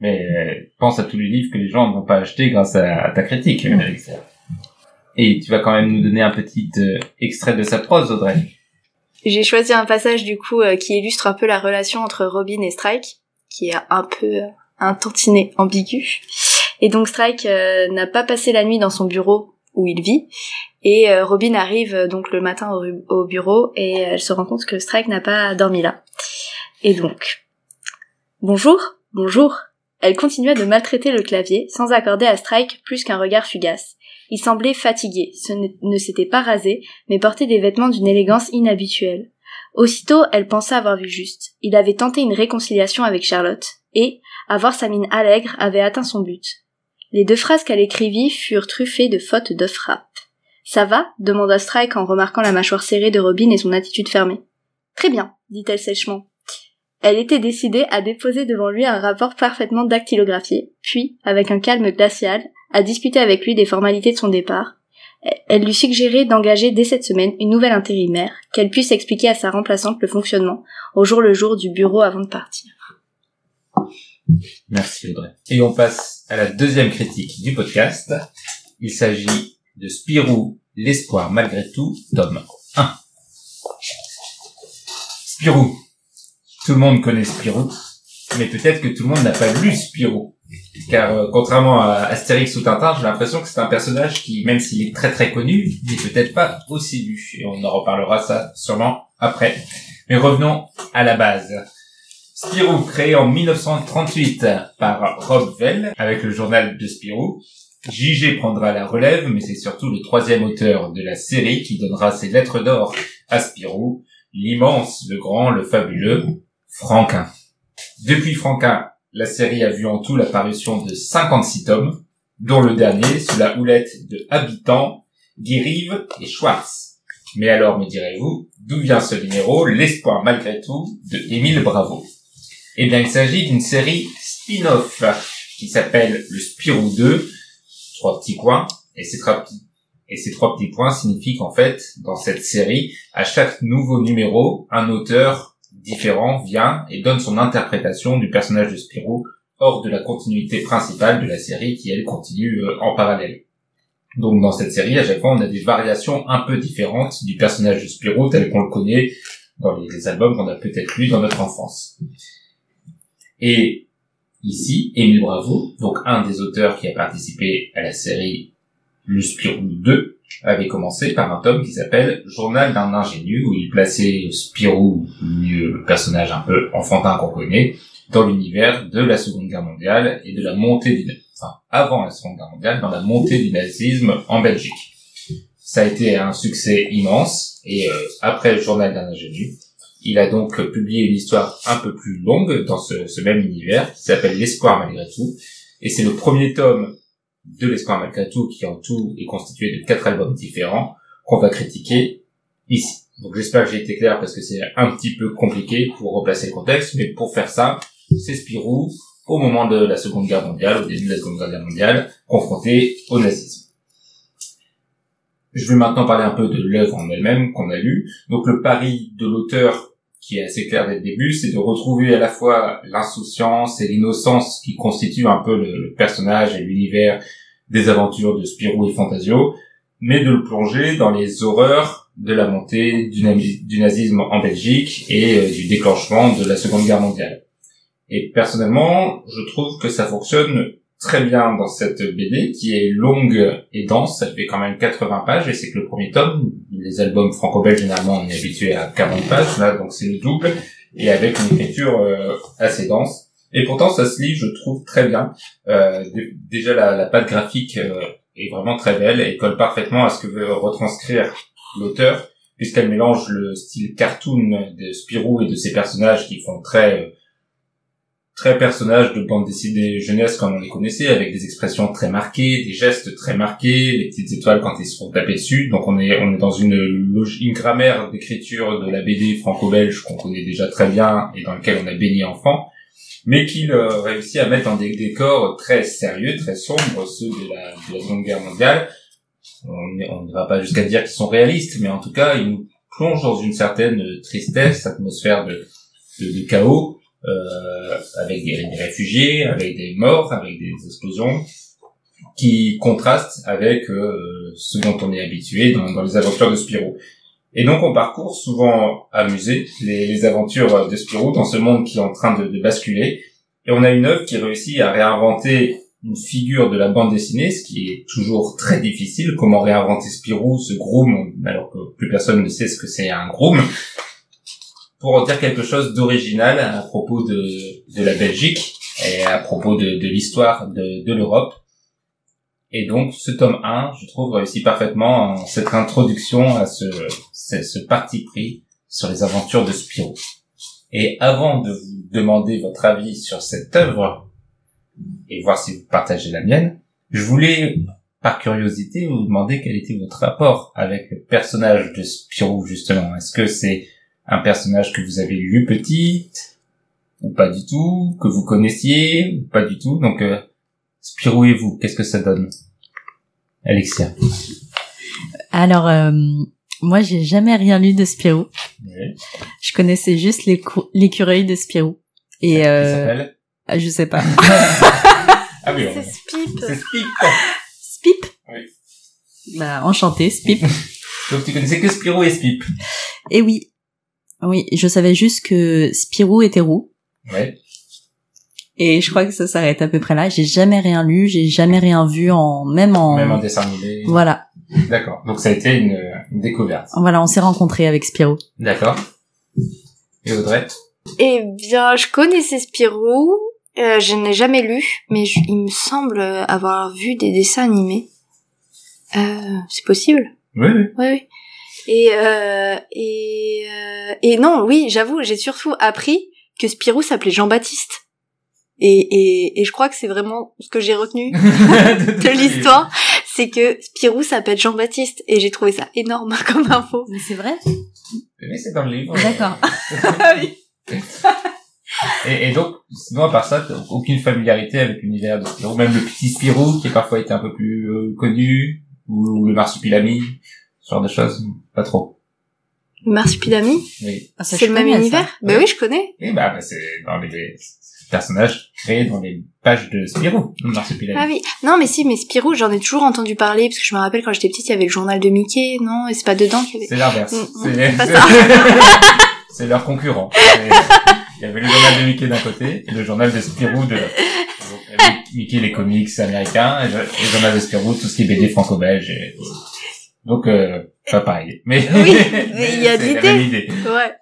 Mais euh, pense à tous les livres que les gens ne vont pas acheter grâce à, ta critique, Alexia. Et tu vas quand même nous donner un petit euh, extrait de sa prose, Audrey. J'ai choisi un passage du coup euh, qui illustre un peu la relation entre Robin et Strike, qui est un peu euh, un tantinet ambigu. Et donc Strike euh, n'a pas passé la nuit dans son bureau où il vit. Et euh, Robin arrive euh, donc le matin au, au bureau et elle se rend compte que Strike n'a pas dormi là. Et donc, bonjour, bonjour. Elle continua de maltraiter le clavier sans accorder à Strike plus qu'un regard fugace. Il semblait fatigué, ne s'était pas rasé, mais portait des vêtements d'une élégance inhabituelle. Aussitôt, elle pensa avoir vu juste. Il avait tenté une réconciliation avec Charlotte, et, à voir sa mine allègre, avait atteint son but. Les deux phrases qu'elle écrivit furent truffées de fautes de frappe. Ça va? demanda Strike en remarquant la mâchoire serrée de Robin et son attitude fermée. Très bien, dit-elle sèchement. Elle était décidée à déposer devant lui un rapport parfaitement dactylographié, puis, avec un calme glacial, à discuter avec lui des formalités de son départ. Elle lui suggérait d'engager dès cette semaine une nouvelle intérimaire, qu'elle puisse expliquer à sa remplaçante le fonctionnement, au jour le jour du bureau avant de partir. Merci Audrey. Et on passe à la deuxième critique du podcast. Il s'agit de Spirou, l'espoir malgré tout, tome 1. Spirou. Tout le monde connaît Spirou, mais peut-être que tout le monde n'a pas lu Spirou. Car euh, contrairement à Astérix ou Tintin, j'ai l'impression que c'est un personnage qui, même s'il est très très connu, n'est peut-être pas aussi lu. Et on en reparlera ça sûrement après. Mais revenons à la base. Spirou, créé en 1938 par Rob Vell, avec le journal de Spirou. JG prendra la relève, mais c'est surtout le troisième auteur de la série qui donnera ses lettres d'or à Spirou, l'immense, le grand, le fabuleux, Franquin. Depuis Franquin, la série a vu en tout l'apparition de 56 tomes, dont le dernier sous la houlette de Habitant, Guirive et Schwartz. Mais alors, me direz-vous, d'où vient ce numéro, l'espoir malgré tout, de Émile Bravo? Eh bien, il s'agit d'une série spin-off qui s'appelle le Spirou 2, trois petits points, et ces trois petits, et ces trois petits points signifient qu'en fait, dans cette série, à chaque nouveau numéro, un auteur différent vient et donne son interprétation du personnage de Spirou hors de la continuité principale de la série qui, elle, continue euh, en parallèle. Donc dans cette série, à chaque fois, on a des variations un peu différentes du personnage de Spirou tel qu'on le connaît dans les, albums qu'on a peut-être lus dans notre enfance. Et ici, Émile Bravo, donc un des auteurs qui a participé à la série Le Spirou 2, avait commencé par un tome qui s'appelle Journal d'un ingénu, où il plaçait Spirou, le personnage un peu enfantin qu'on connaît, dans l'univers de la Seconde Guerre mondiale et de la montée du, avant la Seconde Guerre mondiale, dans la montée du nazisme en Belgique. Ça a été un succès immense, et euh, après le Journal d'un ingénu, il a donc publié une histoire un peu plus longue dans ce même univers, qui s'appelle L'espoir malgré tout, et c'est le premier tome de l'espoir malgré tout, qui en tout est constitué de quatre albums différents, qu'on va critiquer ici. Donc j'espère que j'ai été clair parce que c'est un petit peu compliqué pour replacer le contexte, mais pour faire ça, c'est Spirou au moment de la Seconde Guerre mondiale, au début de la Seconde Guerre mondiale, confronté au nazisme. Je vais maintenant parler un peu de l'œuvre en elle-même qu'on a lue. Donc le pari de l'auteur, qui est assez clair dès le début, c'est de retrouver à la fois l'insouciance et l'innocence qui constituent un peu le personnage et l'univers des aventures de Spirou et Fantasio, mais de le plonger dans les horreurs de la montée du, nazisme en Belgique et euh, du déclenchement de la Seconde Guerre mondiale. Et personnellement, je trouve que ça fonctionne très bien dans cette BD qui est longue et dense, ça fait quand même 80 pages et c'est que le premier tome, les albums franco-belges généralement on est habitué à 40 pages, là donc c'est le double et avec une écriture euh, assez dense. Et pourtant ça se lit, je trouve très bien. Euh, dé- déjà la, la patte graphique euh, est vraiment très belle et colle parfaitement à ce que veut retranscrire l'auteur puisqu'elle mélange le style cartoon de Spirou et de ses personnages qui font très très personnages de bande dessinée jeunesse comme on les connaissait, avec des expressions très marquées, des gestes très marqués, les petites étoiles quand ils se font taper dessus. Donc on est on est dans une une grammaire d'écriture de la BD franco-belge qu'on connaît déjà très bien et dans lequel on a baigné enfant, mais qu'il euh, réussit à mettre dans des décors très sérieux, très sombres, ceux de la, de la Seconde Guerre mondiale. On ne va pas jusqu'à dire qu'ils sont réalistes, mais en tout cas, ils nous plongent dans une certaine tristesse, atmosphère de, de, chaos, euh, avec des, des réfugiés, avec des morts, avec des explosions, qui contrastent avec euh, ce dont on est habitué dans, dans les aventures de Spirou. Et donc on parcourt souvent amusé les, aventures de Spirou dans ce monde qui est en train de, basculer. Et on a une œuvre qui réussit à réinventer une figure de la bande dessinée, ce qui est toujours très difficile. Comment réinventer Spirou, ce groom, alors que plus personne ne sait ce que c'est un groom, pour en dire quelque chose d'original à propos de, la Belgique et à propos de, l'histoire de l'Europe. Et donc, ce tome 1, je trouve, réussit parfaitement en cette introduction à ce, ce, ce parti pris sur les aventures de Spirou. Et avant de vous demander votre avis sur cette œuvre, et voir si vous partagez la mienne, je voulais, par curiosité, vous demander quel était votre rapport avec le personnage de Spirou, justement. Est-ce que c'est un personnage que vous avez lu petit, ou pas du tout, que vous connaissiez, ou pas du tout? Donc, euh, Spirou et vous, qu'est-ce que ça donne? Alexia. Alors, euh, moi, j'ai jamais rien lu de Spirou. Oui. Je connaissais juste l'écureuil de Spirou. Et euh, ah, je sais pas. *laughs* Ah oui, C'est Spip. c'est Spip. Spip. Oui. Bah, enchanté, Spip. *laughs* Donc tu connaissais que Spirou et Spip. Et oui, oui, je savais juste que Spirou était roux. Ouais. Et je crois que ça s'arrête à peu près là. J'ai jamais rien lu, j'ai jamais rien vu en même en. Même en dessin animé. Voilà, D'accord. Donc ça a été une, une découverte. voilà, on s'est rencontrés avec Spirou. D'accord. Et Audrey? Eh bien, je connaissais Spirou. Euh, je n'ai jamais lu, mais je- il me semble avoir vu des dessins animés. Euh, c'est possible? Oui, oui. Oui, oui. Et euh, et euh, et non, oui, j'avoue, j'ai surtout appris que Spirou s'appelait Jean-Baptiste. Et, et et je crois que c'est vraiment ce que j'ai retenu *laughs* de l'histoire, c'est que Spirou s'appelle Jean-Baptiste. Et j'ai trouvé ça énorme *laughs* comme info. Mais c'est vrai Mais c'est dans le livre. D'accord. *laughs* Et, et donc, sinon, à part ça, t'as aucune familiarité avec l'univers de Spirou. Même le petit Spirou, qui a parfois été un peu plus euh, connu, ou le marsupilami, ce genre de choses, pas trop. Marsupilami, Oui. Ah, c'est le même connais, ça. univers? Ben Ouais. oui, je connais. Et bah, bah, c'est dans les personnages créés dans les pages de Spirou. Ah oui. Non, mais si, mais Spirou, j'en ai toujours entendu parler, parce que je me rappelle quand j'étais petite, il y avait le journal de Mickey, non? Et c'est pas dedans qu'il y avait... C'est l'inverse. Mm, mm, C'est *laughs* *laughs* leur concurrent. Il y avait le journal de Mickey d'un côté et le journal de Spirou de l'autre. Mickey les comics américains et le, journal de Spirou tout ce qui est BD franco-belge. et- Donc euh, pas pareil. Mais Oui, *laughs* mais il y a de l'idée. Ouais.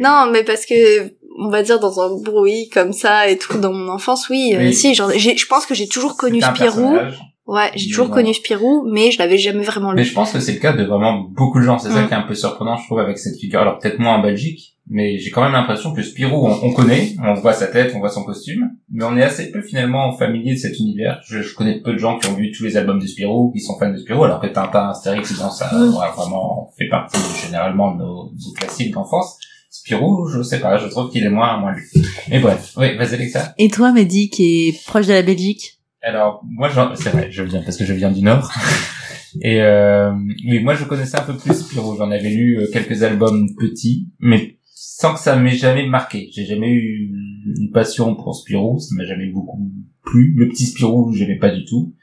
Non, mais parce que, on va dire, dans un bruit comme ça et tout, dans mon enfance, oui, euh, Oui. si, j'en- j'ai- je pense que j'ai toujours connu Spirou. personnage. Ouais, j'ai Mais toujours connu Spirou, mais je l'avais jamais vraiment Mais lu. je pense que c'est le cas de vraiment beaucoup de gens. C'est ça Mm. qui est un peu surprenant, je trouve, avec cette figure. Alors peut-être moins en Belgique, mais j'ai quand même l'impression que Spirou, on, on connaît, on voit sa tête, on voit son costume, mais on est assez peu finalement familier de cet univers. Je, je connais peu de gens qui ont vu tous les albums de Spirou, qui sont fans de Spirou, alors que Tintin, Astérix, bon, ça Mm. ouais, vraiment fait partie généralement de nos, nos classiques d'enfance. Spirou, je sais pas, je trouve qu'il est moins moins lu. Mais bref, oui, vas-y Alexa. Et toi, Mehdi, qui est proche de la Belgique? Alors, moi, j'en- c'est vrai, je viens parce que je viens du Nord. *laughs* Et euh, mais moi, je connaissais un peu plus Spirou. J'en avais lu euh, quelques albums petits, mais sans que ça m'ait jamais marqué. J'ai jamais eu une passion pour Spirou. Ça m'a jamais beaucoup plu. Le petit Spirou, je l'aimais pas du tout.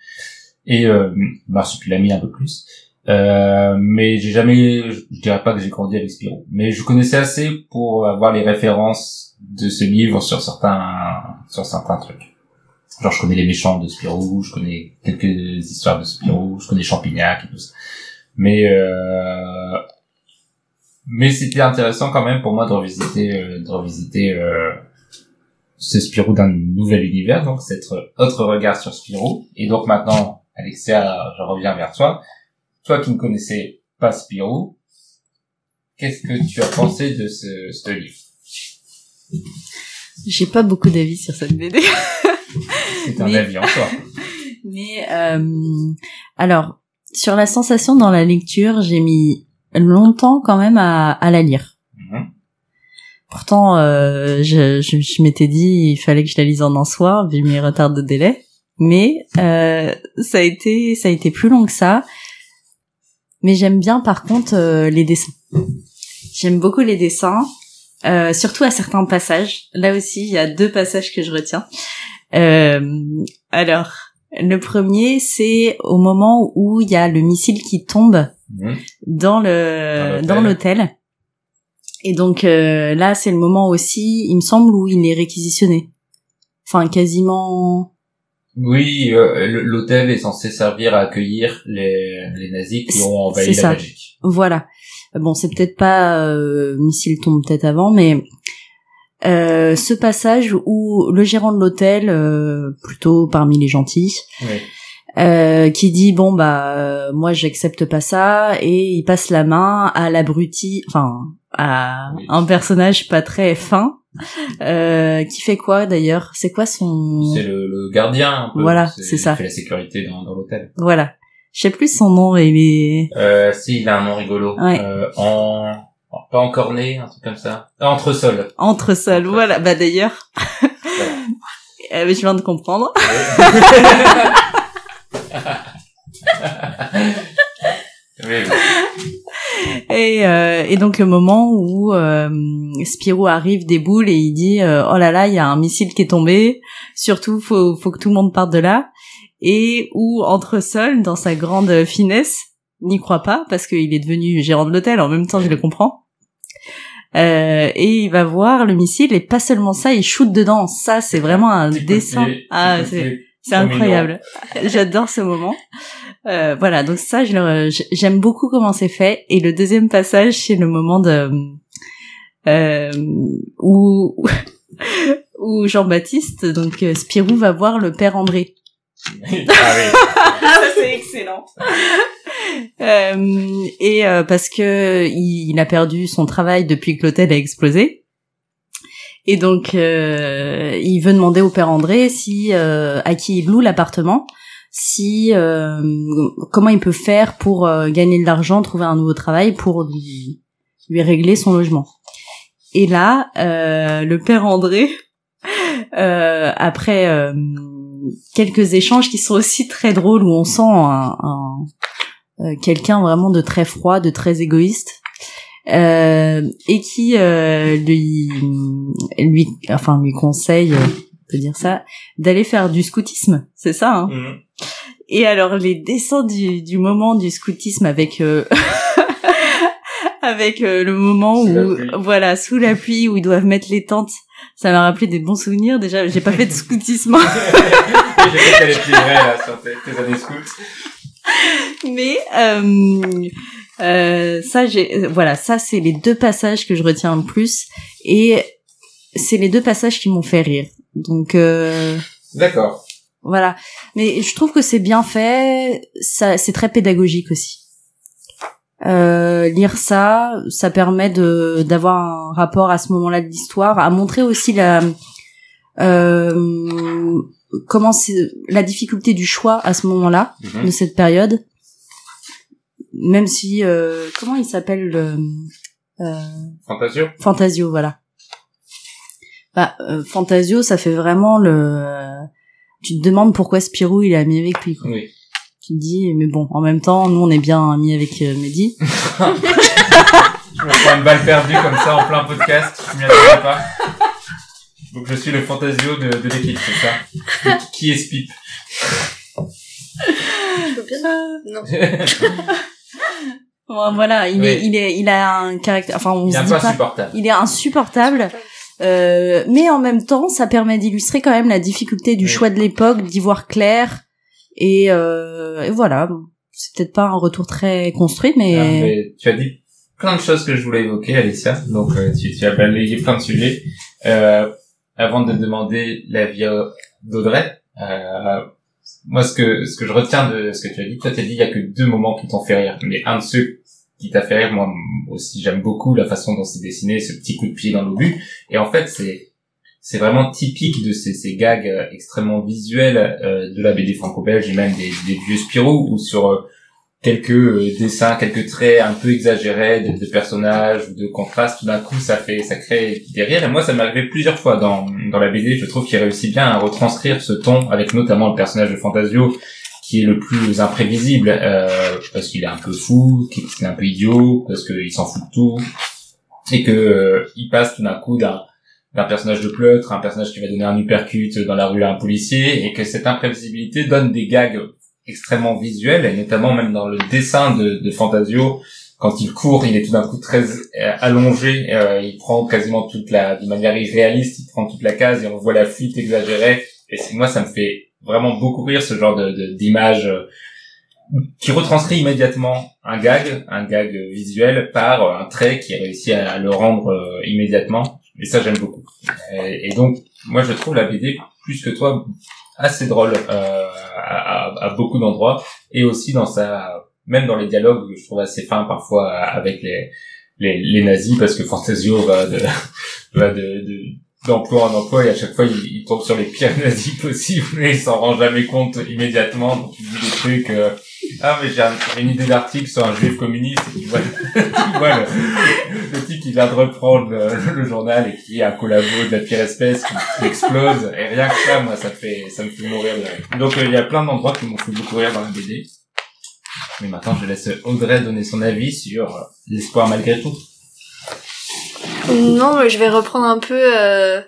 Et euh, Marsupilami un peu plus. Euh, mais j'ai jamais, je dirais pas que j'ai grandi avec Spirou, mais je connaissais assez pour avoir les références de ce livre sur certains, sur certains trucs. Genre, je connais les méchants de Spirou, je connais quelques histoires de Spirou, je connais Champignac et tout ça. Mais, euh, mais c'était intéressant quand même pour moi de revisiter, euh, de revisiter, euh, ce Spirou d'un nouvel univers, donc cet autre regard sur Spirou. Et donc maintenant, Alexia, je reviens vers toi. Toi qui ne connaissais pas Spirou, qu'est-ce que tu as pensé de ce, ce livre? J'ai pas beaucoup d'avis sur cette BD. C'est un Mais- avis en soi. *laughs* Mais euh, alors, sur la sensation dans la lecture, j'ai mis longtemps quand même à, à la lire. Mhm. Pourtant, euh, je, je, je m'étais dit il fallait que je la lise en un soir vu mes retards de délai. Mais euh, ça a été ça a été plus long que ça. Mais j'aime bien par contre euh, les dessins. J'aime beaucoup les dessins, euh, surtout à certains passages. Là aussi, il y a deux passages que je retiens. Euh, alors, le premier, c'est au moment où il y a le missile qui tombe Mhm. dans le dans l'hôtel. Et donc euh, là, c'est le moment aussi, il me semble, où il est réquisitionné. Enfin, quasiment. Oui, euh, l'hôtel est censé servir à accueillir les, les nazis qui ont envahi C'est la ça. Belgique. Voilà. Bon, c'est peut-être pas euh, missile tombe peut-être avant, mais euh, ce passage où le gérant de l'hôtel, euh, plutôt parmi les gentils, Oui. euh, qui dit bon bah euh, moi j'accepte pas ça et il passe la main à l'abruti, enfin à Oui. un personnage pas très fin, euh, qui fait quoi d'ailleurs? C'est quoi son C'est le, le gardien un peu. Voilà, c'est ça. Il fait la sécurité dans, dans l'hôtel. voilà. Je sais plus son nom, il est Euh, si, il a un nom rigolo. Ouais. Euh, en... Pas encore né, un truc comme ça. Ah, Entre sol. entre. Voilà. Bah d'ailleurs, *laughs* euh, je viens de comprendre. *laughs* *laughs* Oui, oui. Et, euh, et donc le moment où euh, Spirou arrive des boules et il dit euh, oh là là il y a un missile qui est tombé. Surtout faut faut que tout le monde parte de là. Et où entre Sol dans sa grande finesse n'y croit pas parce qu'il est devenu gérant de l'hôtel en même temps je le comprends. Euh, et il va voir le missile et pas seulement ça il shoot dedans. Ça c'est vraiment un dessin. ah c'est incroyable. J'adore ce moment. Euh, voilà, donc ça, j'aime beaucoup comment c'est fait. Et le deuxième passage, c'est le moment de euh, où où Jean-Baptiste, donc euh, Spirou, va voir le père André. ah oui. Ah, c'est excellent. Euh, et euh, parce que il, il a perdu son travail depuis que l'hôtel a explosé. Et donc, euh, il veut demander au père André si euh, à qui il loue l'appartement, si euh, comment il peut faire pour euh, gagner de l'argent, trouver un nouveau travail pour lui lui régler son logement. Et là, euh, le père André, *laughs* euh, après euh, quelques échanges qui sont aussi très drôles où on sent un, un- quelqu'un vraiment de très froid, de très égoïste. euh, et qui euh, lui lui enfin lui conseille on peut dire ça d'aller faire du scoutisme c'est ça hein? Mhm. et alors les dessins du, du moment du scoutisme avec euh, *laughs* avec euh, le moment Sous où voilà sous la pluie où ils doivent mettre les tentes ça m'a rappelé des bons souvenirs. Déjà j'ai pas fait de scoutisme. *laughs* Oui, J'ai fait qu'elle était vraie, là, sur tes, tes années scouts. mais euh, euh, ça j'ai voilà ça c'est les deux passages que je retiens le plus. Et c'est les deux passages qui m'ont fait rire donc euh, D'accord. voilà. Mais je trouve que c'est bien fait. Ça c'est très pédagogique aussi. Euh, lire ça ça permet de d'avoir un rapport à ce moment-là de l'histoire à montrer aussi la euh, comment c'est la difficulté du choix à ce moment-là Mhm. de cette période. Même si euh, comment il s'appelle le euh, Fantasio? Fantasio voilà bah euh, Fantasio ça fait vraiment le tu te demandes pourquoi Spirou il est ami avec lui quoi. Oui. tu te dis mais bon en même temps nous on est bien amis avec euh, Mehdi *laughs* Je me prends une balle perdue comme ça en plein podcast, je m'y attendais pas. Donc je suis le fantasio de, de l'équipe, c'est ça *laughs* Qui est Spip? Je veux bien. Non. Bon, voilà il Oui. est il est il a un caractère enfin on Il est se dit pas insupportable. il est insupportable euh, mais en même temps ça permet d'illustrer quand même la difficulté du choix de l'époque d'y voir clair et, euh, et voilà c'est peut-être pas un retour très construit mais, Ah, mais tu as dit plein de choses que je voulais évoquer, Alicia. Donc euh, tu, tu as balayé plein de sujets. Euh, avant de demander l'avis d'Audrey, euh, moi ce que ce que je retiens de ce que tu as dit, toi tu as dit il y a que deux moments qui t'ont fait rire, mais un de ceux qui t'a fait rire, moi aussi j'aime beaucoup la façon dont c'est dessiné, ce petit coup de pied dans l'obus. Et en fait c'est c'est vraiment typique de ces, gags euh, extrêmement visuels euh, de la BD franco-belge et même des, vieux Spirou ou sur euh, quelques dessins, quelques traits un peu exagérés de, de personnages ou de contrastes, tout d'un coup ça fait, ça crée des rires. Et moi ça m'est arrivé plusieurs fois dans, dans la BD. Je trouve qu'il réussit bien à retranscrire ce ton avec notamment le personnage de Fantasio qui est le plus imprévisible euh, parce qu'il est un peu fou, qu'il est un peu idiot, parce qu'il s'en fout de tout et que euh, il passe tout d'un coup d'un d'un personnage de pleutre, un personnage qui va donner un uppercut dans la rue à un policier, et que cette imprévisibilité donne des gags extrêmement visuels, et notamment même dans le dessin de, de Fantasio, quand il court, il est tout d'un coup très euh, allongé, euh, il prend quasiment toute la, de manière irréaliste, il prend toute la case et on voit la fuite exagérée, et moi ça me fait vraiment beaucoup rire ce genre de d'image euh, qui retranscrit immédiatement un gag, un gag visuel par un trait qui réussit à, le rendre euh, immédiatement. Et ça, j'aime beaucoup. Et, donc, moi, je trouve la BD plus que toi assez drôle euh, à, à- beaucoup d'endroits et aussi dans sa même dans les dialogues je trouve assez fins parfois avec les les, les nazis parce que Fantasio va de *laughs* va de, de d'emploi en emploi et à chaque fois il, il tombe sur les pires nazis *laughs* possibles et il s'en rend jamais compte immédiatement. Donc il dit des trucs euh, ah mais j'ai un- une idée d'article sur un juif communiste et tu vois, *laughs* tu vois le, le type qui vient de reprendre le, journal et qui est un collabo de la pire espèce qui, explose. Et rien que ça moi ça fait ça me fait mourir de donc euh, il y a plein d'endroits qui m'ont fait beaucoup rire dans la BD mais maintenant je laisse Audrey donner son avis sur euh, l'espoir malgré tout Non, mais je vais reprendre un peu euh,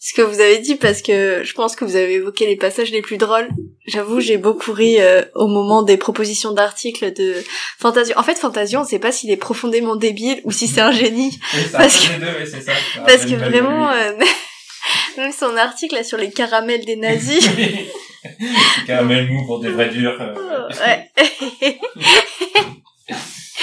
ce que vous avez dit parce que je pense que vous avez évoqué les passages les plus drôles. J'avoue, j'ai beaucoup ri euh, au moment des propositions d'articles de Fantasio. En fait, Fantasio, on sait pas s'il est profondément débile ou si c'est un génie. *laughs* Parce que- Parce que vraiment, euh, *laughs* même son article là, sur les caramels des nazis, *laughs* Caramel mou pour des vrais durs. euh, ouais.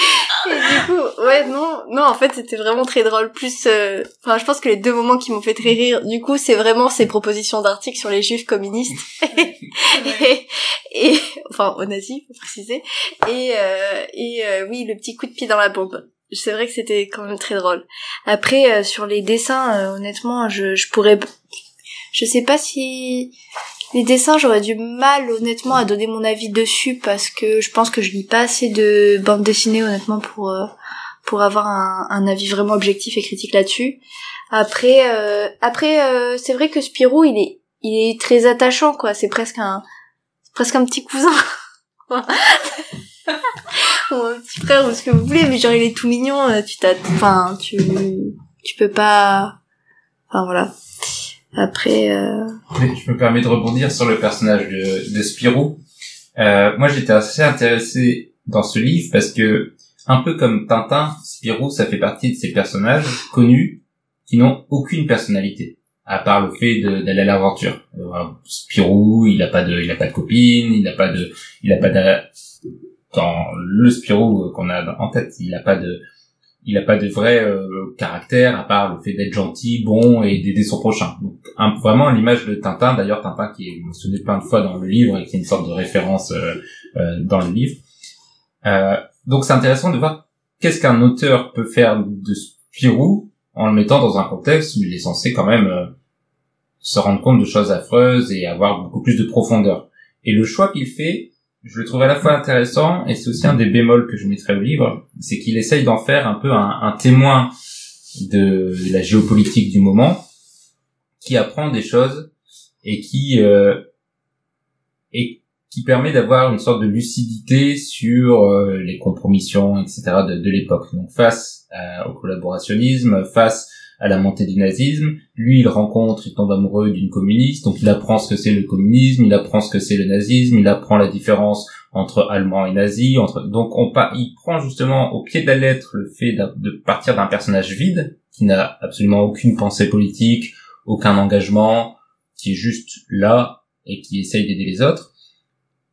*laughs* Et du coup, ouais, non, non, en fait, c'était vraiment très drôle. Plus, euh, enfin, je pense que les deux moments qui m'ont fait très rire, du coup, c'est vraiment ces propositions d'articles sur les juifs communistes. *laughs* *laughs* et, et- enfin, aux nazis, faut préciser. Et, euh, et euh, oui, le petit coup de pied dans la bombe. C'est vrai que c'était quand même très drôle. Après, euh, sur les dessins, euh, honnêtement, je, je pourrais, je sais pas si les dessins, j'aurais du mal, honnêtement, à donner mon avis dessus parce que je pense que je lis pas assez de bandes dessinées, honnêtement, pour euh, pour avoir un, un avis vraiment objectif et critique là-dessus. Après, euh, après, euh, c'est vrai que Spirou, il est il est très attachant, quoi. C'est presque un presque un petit cousin. *laughs* ou un petit frère ou ce que vous voulez, mais genre il est tout mignon. euh, Tu t'as, enfin, tu tu peux pas. Enfin voilà. Après. Euh... Je me permets de rebondir sur le personnage de, de Spirou. Euh, moi, j'étais assez intéressé dans ce livre parce que, un peu comme Tintin, Spirou, ça fait partie de ces personnages connus qui n'ont aucune personnalité, à part le fait d'aller à l'aventure. Euh, Spirou, il a pas de, il a pas de copine, il a pas de, il a pas de, dans le Spirou qu'on a en tête, il a pas de, il a pas de vrai euh, caractère à part le fait d'être gentil, bon et d'aider son prochain. Donc un- vraiment l'image de Tintin, d'ailleurs Tintin qui est mentionné plein de fois dans le livre et qui est une sorte de référence euh, euh, dans le livre. Euh, donc c'est intéressant de voir qu'est-ce qu'un auteur peut faire de Spirou en le mettant dans un contexte où il est censé quand même euh, se rendre compte de choses affreuses et avoir beaucoup plus de profondeur. Et le choix qu'il fait, je le trouve à la fois intéressant et c'est aussi un des bémols que je mettrais au livre, c'est qu'il essaye d'en faire un peu un, témoin de la géopolitique du moment, qui apprend des choses et qui euh, et qui permet d'avoir une sorte de lucidité sur euh, les compromissions, etc. de, l'époque. Donc face à- au collaborationnisme, face à la montée du nazisme, lui il rencontre, il tombe amoureux d'une communiste, donc il apprend ce que c'est le communisme, il apprend ce que c'est le nazisme, il apprend la différence entre allemand et nazi, entre donc on pa- il prend justement au pied de la lettre le fait de partir d'un personnage vide qui n'a absolument aucune pensée politique, aucun engagement, qui est juste là et qui essaye d'aider les autres.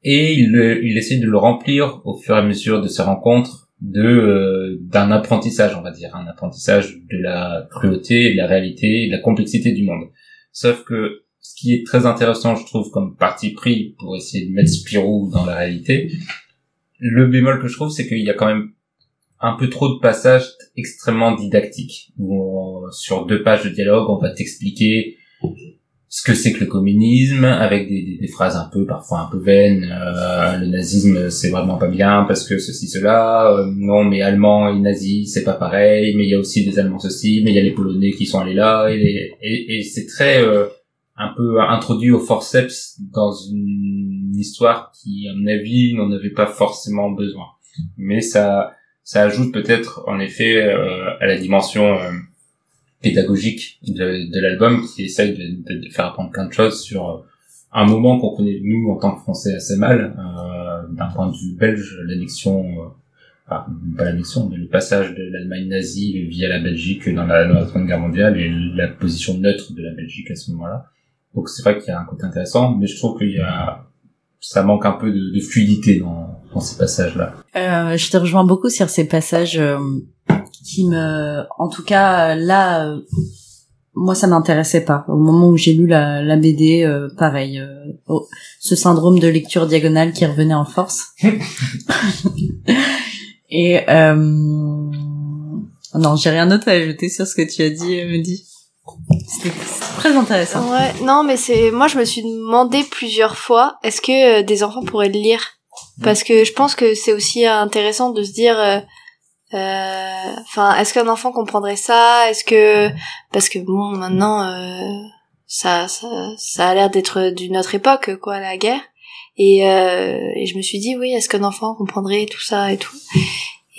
Et il, il essaye de le remplir au fur et à mesure de ses rencontres de euh, d'un apprentissage, on va dire, un apprentissage de la cruauté, de la réalité, de la complexité du monde. Sauf que ce qui est très intéressant, je trouve, comme parti pris pour essayer de mettre Spirou dans la réalité, le bémol que je trouve, c'est qu'il y a quand même un peu trop de passages extrêmement didactiques. Où on- sur deux pages de dialogue, on va t'expliquer ce que c'est que le communisme, avec des, des- des phrases un peu, parfois un peu vaines. euh, le nazisme, c'est vraiment pas bien parce que ceci, cela. euh, non, mais allemand et nazi, c'est pas pareil. Mais il y a aussi des Allemands ceci, mais il y a les Polonais qui sont allés là. Et, et, et c'est très euh, un peu introduit au forceps dans une histoire qui, à mon avis, n'en avait pas forcément besoin. Mais ça, ça ajoute peut-être, en effet, euh, à la dimension euh, pédagogique de, de l'album qui essaye de, de- de faire apprendre plein de choses sur euh, un moment qu'on connaît nous en tant que Français assez mal, euh, d'un point de vue belge, l'annexion, euh, enfin, pas l'annexion, mais le passage de l'Allemagne nazie via la Belgique dans la, dans la Seconde Guerre mondiale et la position neutre de la Belgique à ce moment-là. Donc c'est vrai qu'il y a un côté intéressant, mais je trouve qu'il y a ça manque un peu de, de fluidité dans, dans ces passages-là. Euh, je te rejoins beaucoup sur ces passages euh, qui me, en tout cas là, euh, moi ça m'intéressait pas. Au moment où j'ai lu la, la BD, euh, pareil, euh, ce syndrome de lecture diagonale qui revenait en force. *laughs* Et euh, non, j'ai rien d'autre à ajouter sur ce que tu as dit, Mehdi. C'était très intéressant. Ouais, non, mais c'est moi je me suis demandé plusieurs fois est-ce que euh, des enfants pourraient le lire? Parce que je pense que c'est aussi intéressant de se dire enfin est-ce qu'un enfant comprendrait ça? Est-ce que parce que bon maintenant euh, ça, ça ça a l'air d'être d'une autre époque quoi la guerre. Et, euh, et je me suis dit oui est-ce qu'un enfant comprendrait tout ça et tout?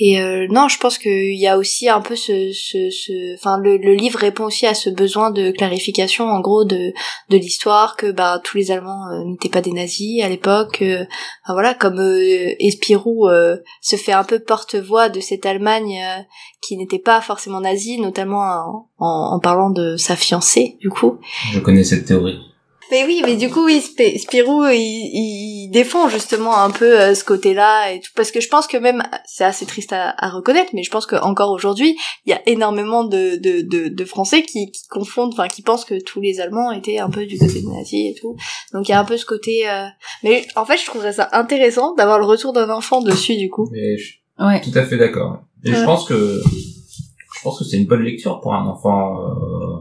Et euh, non, je pense qu'il y a aussi un peu ce, ce, ce, enfin le, le livre répond aussi à ce besoin de clarification, en gros, de de l'histoire que bah tous les Allemands euh, n'étaient pas des nazis à l'époque. euh, voilà, comme euh, Espirou euh, se fait un peu porte-voix de cette Allemagne qui n'était pas forcément nazie, notamment en, en, en parlant de sa fiancée, du coup. Je connais cette théorie. Mais oui, mais du coup, oui, Sp- Spirou, il, il défend justement un peu euh, ce côté-là et tout, parce que je pense que même, c'est assez triste à, à reconnaître, mais je pense qu'encore aujourd'hui, il y a énormément de, de, de, de Français qui, qui confondent, enfin, qui pensent que tous les Allemands étaient un peu du côté des nazis et tout. Donc il y a un peu ce côté, euh, mais en fait, je trouverais ça intéressant d'avoir le retour d'un enfant dessus, du coup. Mais je suis Ouais. tout à fait d'accord. Et je pense que je pense que c'est une bonne lecture pour un enfant. euh,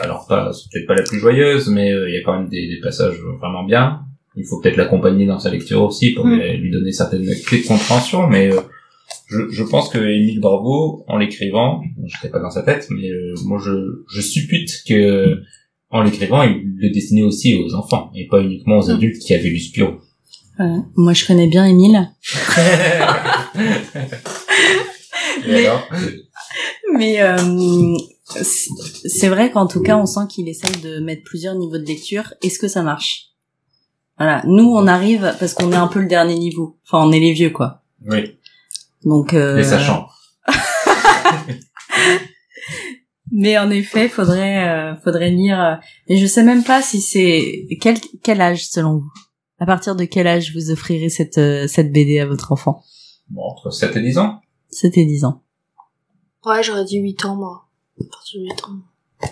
alors pas, peut-être pas la plus joyeuse, mais euh, il y a quand même des, des passages vraiment bien. Il faut peut-être l'accompagner dans sa lecture aussi pour Mm. lui, donner certaines clés de compréhension. Mais euh, je, je pense que Émile Bravo, en l'écrivant, je n'étais pas dans sa tête, mais euh, moi je, je suppute que en l'écrivant, il le destinait aussi aux enfants et pas uniquement aux Mm. adultes qui avaient lu Spirou. Moi, je connais bien Émile. *laughs* *laughs* Mais- euh, c'est vrai qu'en tout cas, on sent qu'il essaye de mettre plusieurs niveaux de lecture. Est-ce que ça marche? Voilà. Nous, on arrive parce qu'on est un peu le dernier niveau. Enfin, on est les vieux, quoi. Oui, Donc. Euh, les sachants. *laughs* Mais en effet, faudrait euh, faudrait lire. euh, Et je sais même pas si c'est quel quel âge selon vous? À partir de quel âge vous offrirez cette euh, cette BD à votre enfant? Bon, entre 7 et 10 ans. C'était 10 ans. Ouais, j'aurais dit 8 ans, moi. À partir de 8 ans.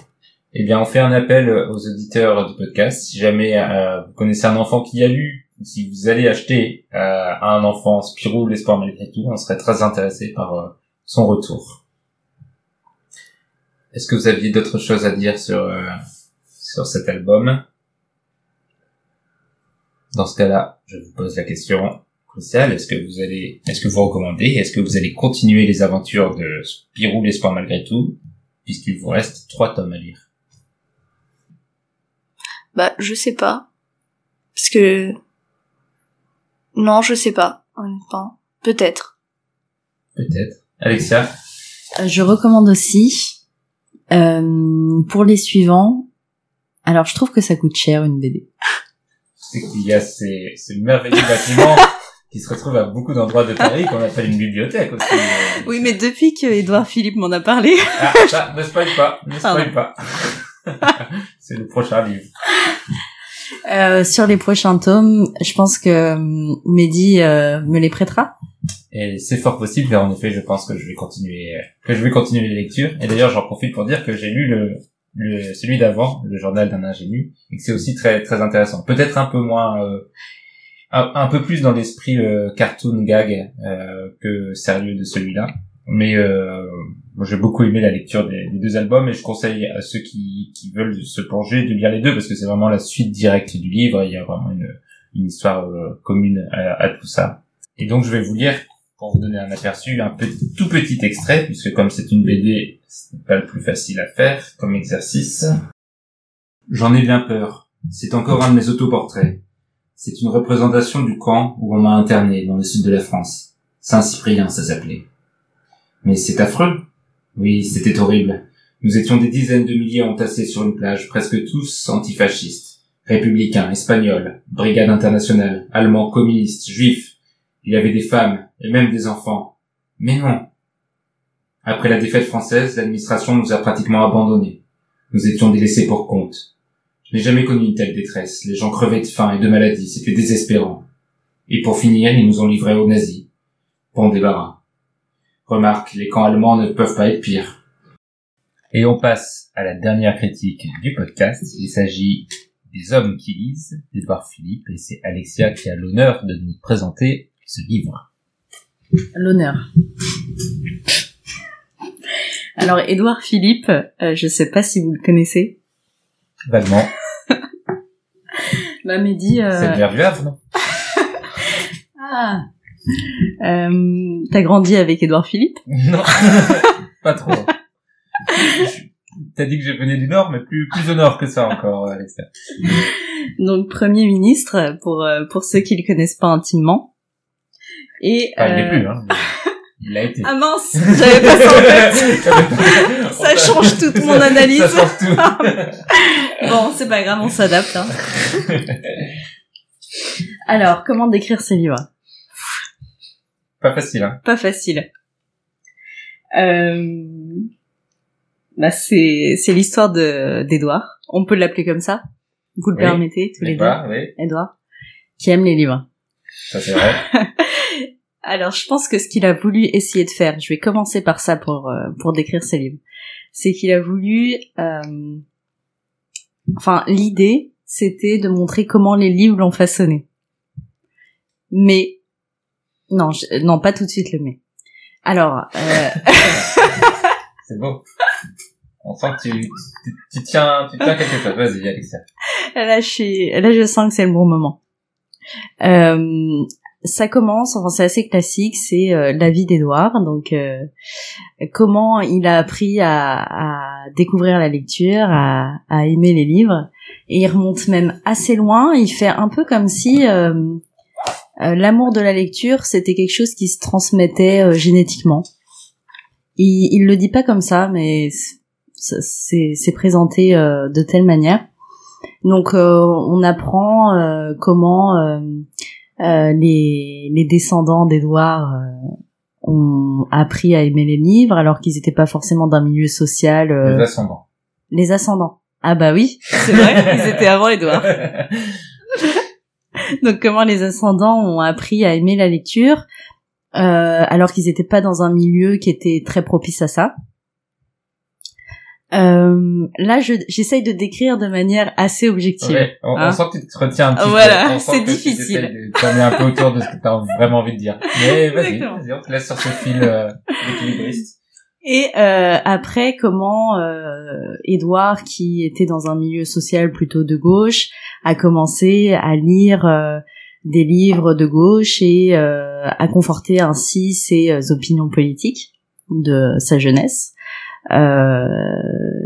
Eh bien, on fait un appel aux auditeurs du podcast. Si jamais euh, vous connaissez un enfant qui a lu, ou si vous allez acheter euh, un enfant Spirou l'espoir malgré tout, on serait très intéressé par euh, son retour. Est-ce que vous aviez d'autres choses à dire sur sur cet album? Dans ce cas-là, je vous pose la question cruciale est-ce que vous allez, est-ce que vous recommandez, est-ce que vous allez continuer les aventures de Spirou l'espoir malgré tout, puisqu'il vous reste trois tomes à lire Bah, je sais pas. Parce que... Non, je sais pas, honnêtement. Peut-être. Peut-être. Alexia? Euh, Je recommande aussi euh, pour les suivants. Alors, je trouve que ça coûte cher une BD. c'est qu'il y a ces, ces merveilleux bâtiments *laughs* qui se retrouvent à beaucoup d'endroits de Paris qu'on appelle une bibliothèque aussi. euh. *laughs* Oui, mais depuis que Édouard Philippe m'en a parlé, *laughs* Ah, ça, ne spoil pas, ne spoil pas. *laughs* c'est le prochain livre. euh, sur les prochains tomes, je pense que euh, Mehdi euh, me les prêtera. Et c'est fort possible, mais en effet, je pense que je vais continuer, que je vais continuer les lectures. Et d'ailleurs, j'en profite pour dire que j'ai lu le, le celui d'avant, le journal d'un ingénu, et que c'est aussi très très intéressant. Peut-être un peu moins, euh, un, peu plus dans l'esprit euh, cartoon gag euh, que sérieux de celui-là. Mais euh, j'ai beaucoup aimé la lecture des, deux albums et je conseille à ceux qui, veulent se plonger de lire les deux parce que c'est vraiment la suite directe du livre. Il y a vraiment une, histoire commune à, tout ça. Et donc je vais vous lire pour vous donner un aperçu, un tout petit extrait, puisque comme c'est une BD, ce n'est pas le plus facile à faire comme exercice. J'en ai bien peur. C'est encore un de mes autoportraits. C'est une représentation du camp où on m'a interné dans le sud de la France. Saint-Cyprien, ça s'appelait. Mais c'est affreux. Oui, c'était horrible. Nous étions des dizaines de milliers entassés sur une plage, presque tous antifascistes. Républicains, espagnols, brigades internationales, allemands, communistes, juifs, il y avait des femmes et même des enfants. Mais non. Après la défaite française, l'administration nous a pratiquement abandonnés. Nous étions délaissés pour compte. Je n'ai jamais connu une telle détresse. Les gens crevaient de faim et de maladie. C'était désespérant. Et pour finir, ils nous ont livrés aux nazis. Bon débarras. Remarque, les camps allemands ne peuvent pas être pires. Et on passe à la dernière critique du podcast. Il s'agit des hommes qui lisent d'Edouard Philippe et c'est Alexia qui a l'honneur de nous présenter ce livre. L'honneur. Alors, Édouard Philippe, euh, je sais pas si vous le connaissez. Vaguement. Bah, Mehdi, euh, C'est vers du Havre, non? *laughs* Ah. Euh, T'as grandi avec Édouard Philippe? Non. *laughs* pas trop. T'as dit que je venais du Nord, mais plus, plus au Nord que ça encore, Alexia. donc Premier ministre pour euh, pour ceux qui le connaissent pas intimement. Et Enfin, il euh, n'est plus, hein. Il l'a été. Ah mince, j'avais pas ça en *laughs* tête. Ça change toute mon analyse. Ça change tout. *laughs* Bon, c'est pas grave, on s'adapte. Hein. *laughs* Alors, comment décrire ces livres? Pas facile, hein. Pas facile. Euh... Bah, c'est c'est l'histoire de d'Edouard. On peut l'appeler comme ça. Vous le Oui. permettez tous les deux. pas, oui. Edouard, qui aime les livres. Ça c'est vrai. Alors, je pense que ce qu'il a voulu essayer de faire, je vais commencer par ça pour euh, pour décrire ses livres, c'est qu'il a voulu, euh, enfin, l'idée, c'était de montrer comment les livres l'ont façonné. Mais non, je- non, pas tout de suite le mais. Alors, euh, *laughs* C'est beau. On sent que tu, tu, tu tiens, tu tiens quelque chose. Vas-y, Alexia. là, je suis, là, je sens que c'est le bon moment. Euh, ça commence, enfin c'est assez classique, c'est euh, la vie d'Edouard, donc euh, comment il a appris à, à découvrir la lecture, à, à aimer les livres, et il remonte même assez loin. Il fait un peu comme si euh, euh, l'amour de la lecture c'était quelque chose qui se transmettait euh, génétiquement. Il, il le dit pas comme ça, mais c'est- présenté euh, de telle manière. Donc on apprend comment les, les descendants d'Édouard euh, ont appris à aimer les livres alors qu'ils n'étaient pas forcément d'un milieu social. euh, Les ascendants. les ascendants. Ah bah oui, *laughs* c'est vrai, ils étaient *laughs* avant Édouard. *laughs* Donc comment les ascendants ont appris à aimer la lecture euh, alors qu'ils n'étaient pas dans un milieu qui était très propice à ça. Euh, là, je- j'essaye de décrire de manière assez objective. Ouais, on, on Hein sent que tu te retiens un petit Voilà, peu. Sent c'est tu difficile. tourner un peu autour de ce que tu as vraiment envie de dire. Mais vas-y, vas-y, on te laisse sur ce fil euh, d'équilibriste. Et euh, après, comment euh, Édouard, qui était dans un milieu social plutôt de gauche, a commencé à lire euh, des livres de gauche et euh, à conforter ainsi ses opinions politiques de sa jeunesse? Euh,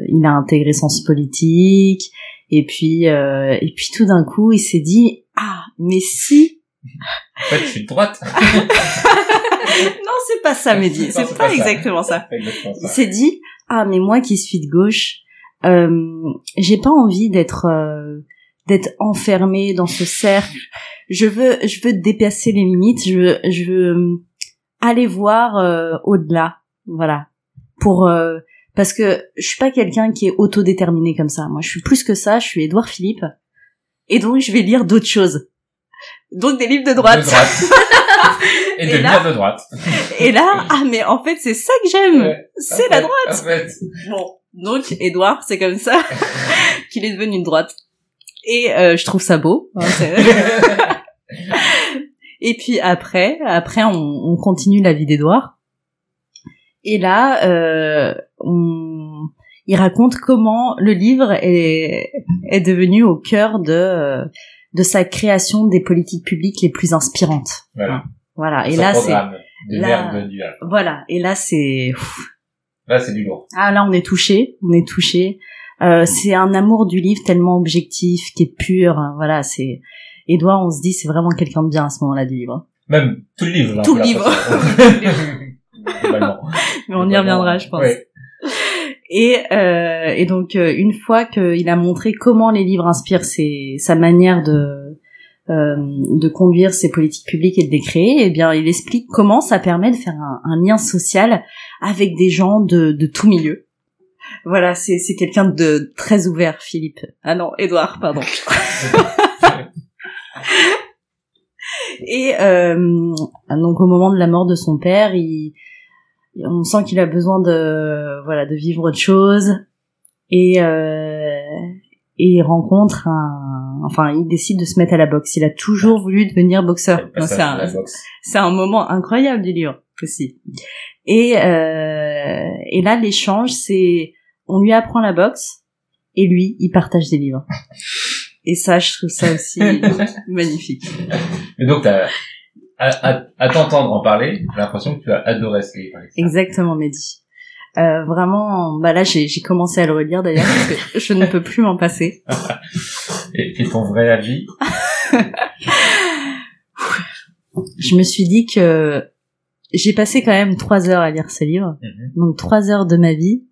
il a intégré Sens Politique et puis euh, et puis tout d'un coup, il s'est dit ah mais si En fait, je suis de droite. *laughs* non c'est pas ça Mehdi c'est pas, exactement ça. Il s'est dit ah mais moi qui suis de gauche euh, j'ai pas envie d'être euh, d'être enfermé dans ce cercle. Je veux je veux dépasser les limites. Je veux je veux euh, aller voir euh, au-delà. Voilà pour euh, parce que je suis pas quelqu'un qui est autodéterminé comme ça moi je suis plus que ça je suis Édouard Philippe et donc je vais lire d'autres choses donc des livres de droite, De droite. *laughs* Et, Et devenir là- de droite. et là ah mais en fait c'est ça que j'aime Ouais. c'est la fait- droite En fait, Bon, donc Edouard, c'est comme ça *laughs* qu'il est devenu une droite. Et euh, je trouve ça beau. hein, *laughs* Et puis après, après on, on continue la vie d'Edouard. Et là, euh, on, il raconte comment le livre est, est devenu au cœur de de sa création des politiques publiques les plus inspirantes. Voilà. Voilà. Et Son là, c'est là- voilà. Et là, c'est Là, c'est du lourd. ah là on est touché, on est touché. Euh, c'est un amour du livre tellement objectif, qui est pur. Voilà, c'est Edouard, on se dit c'est vraiment quelqu'un de bien à ce moment-là du livre. Même tout le livre. *laughs* Tout le livre. Globalement. *laughs* Mais on y reviendra, je pense. Ouais. Et, euh, et donc euh, une fois qu'il a montré comment les livres inspirent ses, sa manière de euh, de conduire ses politiques publiques et de les créer, eh bien il explique comment ça permet de faire un, un lien social avec des gens de, de tout milieu. Voilà, c'est c'est quelqu'un de très ouvert, Philippe. Ah non, Édouard, pardon. *laughs* Et euh, donc au moment de la mort de son père, il, on sent qu'il a besoin de voilà de vivre autre chose et euh, et il rencontre un enfin il décide de se mettre à la boxe. Il a toujours voulu devenir boxeur. C'est un, un moment incroyable du livre aussi. Et euh, et là l'échange c'est on lui apprend la boxe et lui il partage des livres. Et ça je trouve ça aussi *laughs* magnifique. Et donc, t'as- à, à, à t'entendre en parler, j'ai l'impression que tu as adoré ce livre. Exactement Mehdi. Euh, vraiment bah là j'ai j'ai commencé à le relire d'ailleurs parce que je ne peux plus m'en passer. *laughs* Et, et ton vrai avis Je me suis dit que j'ai passé quand même trois heures à lire ce livre. Mhm. donc trois heures de ma vie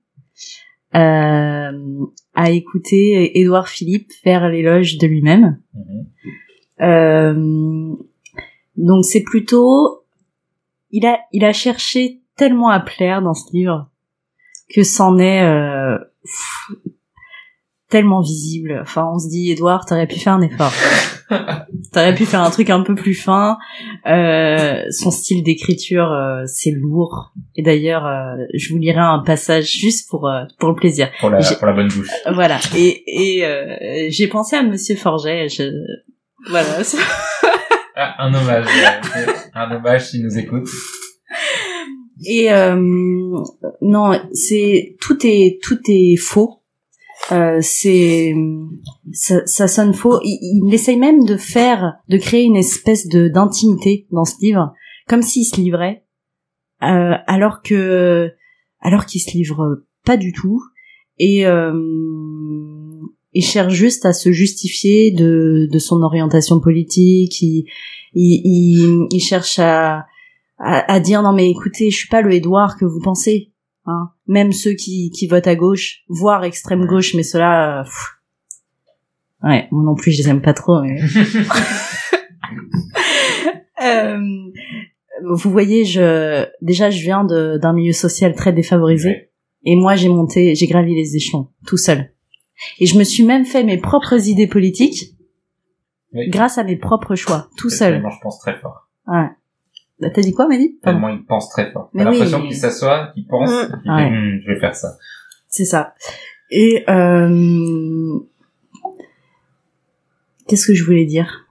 euh, à écouter Édouard Philippe faire l'éloge de lui-même. Mhm. Euh, donc c'est plutôt il a il a cherché tellement à plaire dans ce livre que c'en est euh, pff, tellement visible. Enfin, on se dit Édouard, t'aurais pu faire un effort. *laughs* t'aurais pu faire un truc un peu plus fin. Euh, son style d'écriture, euh, c'est lourd. Et d'ailleurs, euh, je vous lirai un passage juste pour euh, pour le plaisir. pour, la, pour la bonne bouche. Voilà. Et et euh, j'ai pensé à Monsieur Forget. Je... Voilà. *laughs* Ah, un hommage. euh, un hommage s'il nous écoute. Et euh, non, c'est tout est tout est faux. Euh, c'est ça, ça sonne faux. Il, il essaye même de faire, de créer une espèce de d'intimité dans ce livre, comme s'il se livrait, euh, alors que alors qu'il se livre pas du tout. Et euh, il cherche juste à se justifier de de son orientation politique. Il il, il, il cherche à à, à dire non mais écoutez, je suis pas le Édouard que vous pensez. Hein. Même ceux qui, qui votent à gauche, voire extrême gauche, mais ceux-là, euh, pff. ouais, moi non plus je les aime pas trop. Mais... *laughs* Euh, vous voyez, je déjà je viens de- d'un milieu social très défavorisé Ouais. et moi j'ai monté, j'ai gravi les échelons tout seul. Et je me suis même fait mes propres idées politiques Oui. grâce à mes propres choix, tout seul. Tellement je pense très fort. Ouais. Bah, T'as dit quoi, Mehdi? Tellement il pense très fort. T'as oui. l'impression qu'il s'assoit, qu'il pense, Mm. et qu'il Ouais. fait, Hum, je vais faire ça. C'est ça. Et euh... qu'est-ce que je voulais dire?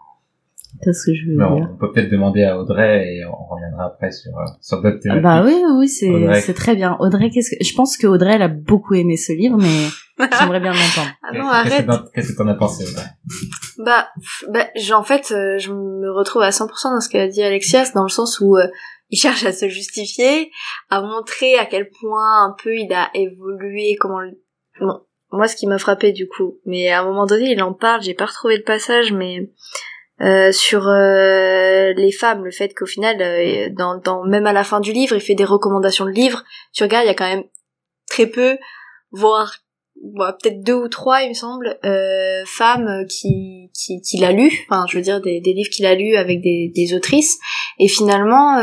Qu'est-ce que je voulais Mais on, dire on peut peut-être demander à Audrey et on reviendra après sur, euh, sur d'autres Ah thématiques. Bah oui, oui, c'est c'est très bien. Audrey, qu'est-ce que je pense que Audrey elle a beaucoup aimé ce livre, mais *laughs* j'aimerais bien l'entendre. Ah Qu'est-ce non, qu'est-ce arrête. que t'en- Qu'est-ce que t'en as pensé, Audrey? Bah, bah en fait, euh, je me retrouve à 100% dans ce qu'a dit Alexia, c'est dans le sens où euh, il cherche à se justifier, à montrer à quel point un peu il a évolué, comment... le- Bon, moi, ce qui m'a frappé du coup, mais à un moment donné, il en parle, j'ai pas retrouvé le passage, mais euh, sur euh, les femmes, le fait qu'au final, euh, dans, dans, même à la fin du livre, il fait des recommandations de livres. Tu regardes, il y a quand même très peu, voire bon, peut-être deux ou trois, il me semble, euh, femmes qui, qui, qui l'a lu, enfin, je veux dire, des, des livres qu'il a lus avec des, des autrices, et finalement,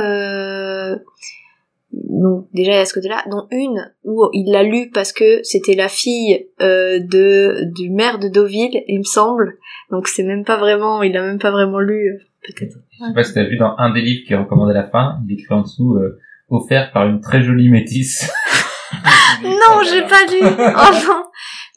donc déjà il y a ce côté-là, dont une où il l'a lu parce que c'était la fille euh, de du maire de Deauville, il me semble, donc c'est même pas vraiment, il a même pas vraiment lu, euh, peut-être. Je sais pas si t'as vu dans un des livres qui est recommandé à la fin, il écrit en dessous, euh, offert par une très jolie métisse. *laughs* Non, j'ai pas lu. *laughs* Oh non.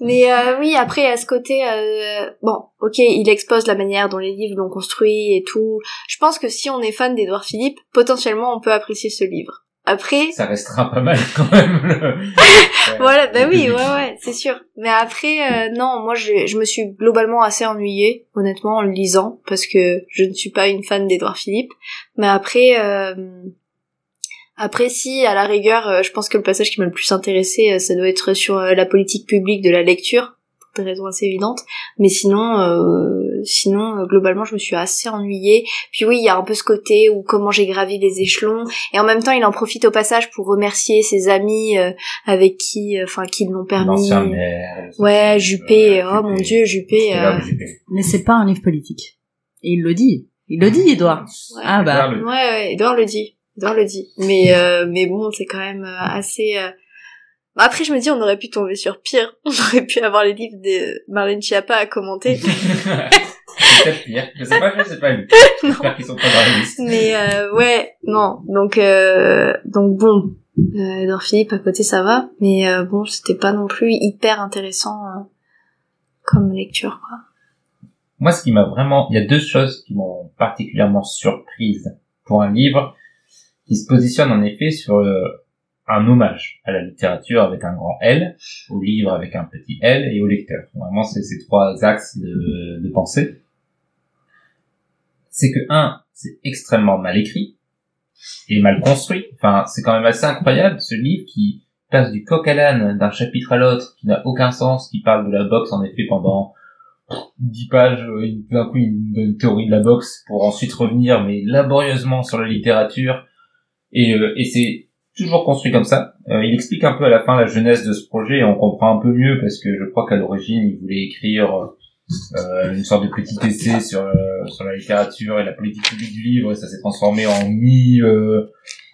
Mais euh, oui, après à ce côté, euh, bon, ok, il expose la manière dont les livres l'ont construit et tout. Je pense que si on est fan d'Edouard Philippe, potentiellement on peut apprécier ce livre. Après, Ça restera pas mal quand même. le- *laughs* voilà, bah oui, ouais, ouais, c'est sûr. Mais après, euh, non, moi je, je me suis globalement assez ennuyée, honnêtement, en le lisant, parce que je ne suis pas une fan d'Edouard Philippe. Mais après, euh, après si, à la rigueur, euh, je pense que le passage qui m'a le plus intéressé, euh, ça doit être sur euh, la politique publique de la lecture, des raisons assez évidentes. Mais sinon, euh, sinon, euh, globalement, je me suis assez ennuyée. Puis oui, il y a un peu ce côté où comment j'ai gravi les échelons, et en même temps, il en profite au passage pour remercier ses amis euh, avec qui, euh, enfin, qui l'ont permis. L'ancien maire. Ouais, Juppé, euh, oh mon dieu, Juppé. Euh, là où Juppé. Mais c'est pas un livre politique. Et il le dit. Il le dit, Edouard. Ouais. Ah bah. Edouard le- Ouais, ouais, Edouard le dit. Edouard le dit. Mais, euh, mais bon, c'est quand même euh, assez, euh, Bah, après, je me dis, on aurait pu tomber sur pire. *laughs* On aurait pu avoir les livres de Marlène Schiappa à commenter. c'est *laughs* peut-être pire. Je sais pas, je sais pas. *laughs* J'espère qu'ils sont pas dans la liste. Mais euh, ouais, non. Donc euh, donc bon, euh, Edouard Philippe à côté ça va, mais euh, bon, c'était pas non plus hyper intéressant euh, comme lecture quoi. Moi, ce qui m'a vraiment, il y a deux choses qui m'ont particulièrement surprise pour un livre qui se positionne en effet sur euh, un hommage à la littérature avec un grand L, au livre avec un petit L et au lecteur. Vraiment, c'est ces trois axes de, pensée. C'est que un, c'est extrêmement mal écrit et mal construit. Enfin, c'est quand même assez incroyable ce livre qui passe du coq à l'âne d'un chapitre à l'autre, qui n'a aucun sens, qui parle de la boxe en effet pendant 10 pages, euh, d'un coup une, une théorie de la boxe pour ensuite revenir mais laborieusement sur la littérature et, euh, et c'est toujours construit comme ça. Euh, il explique un peu à la fin la jeunesse de ce projet et on comprend un peu mieux parce que je crois qu'à l'origine il voulait écrire euh, une sorte de petit essai sur euh, sur la littérature et la politique publique du livre et ça s'est transformé en mi euh,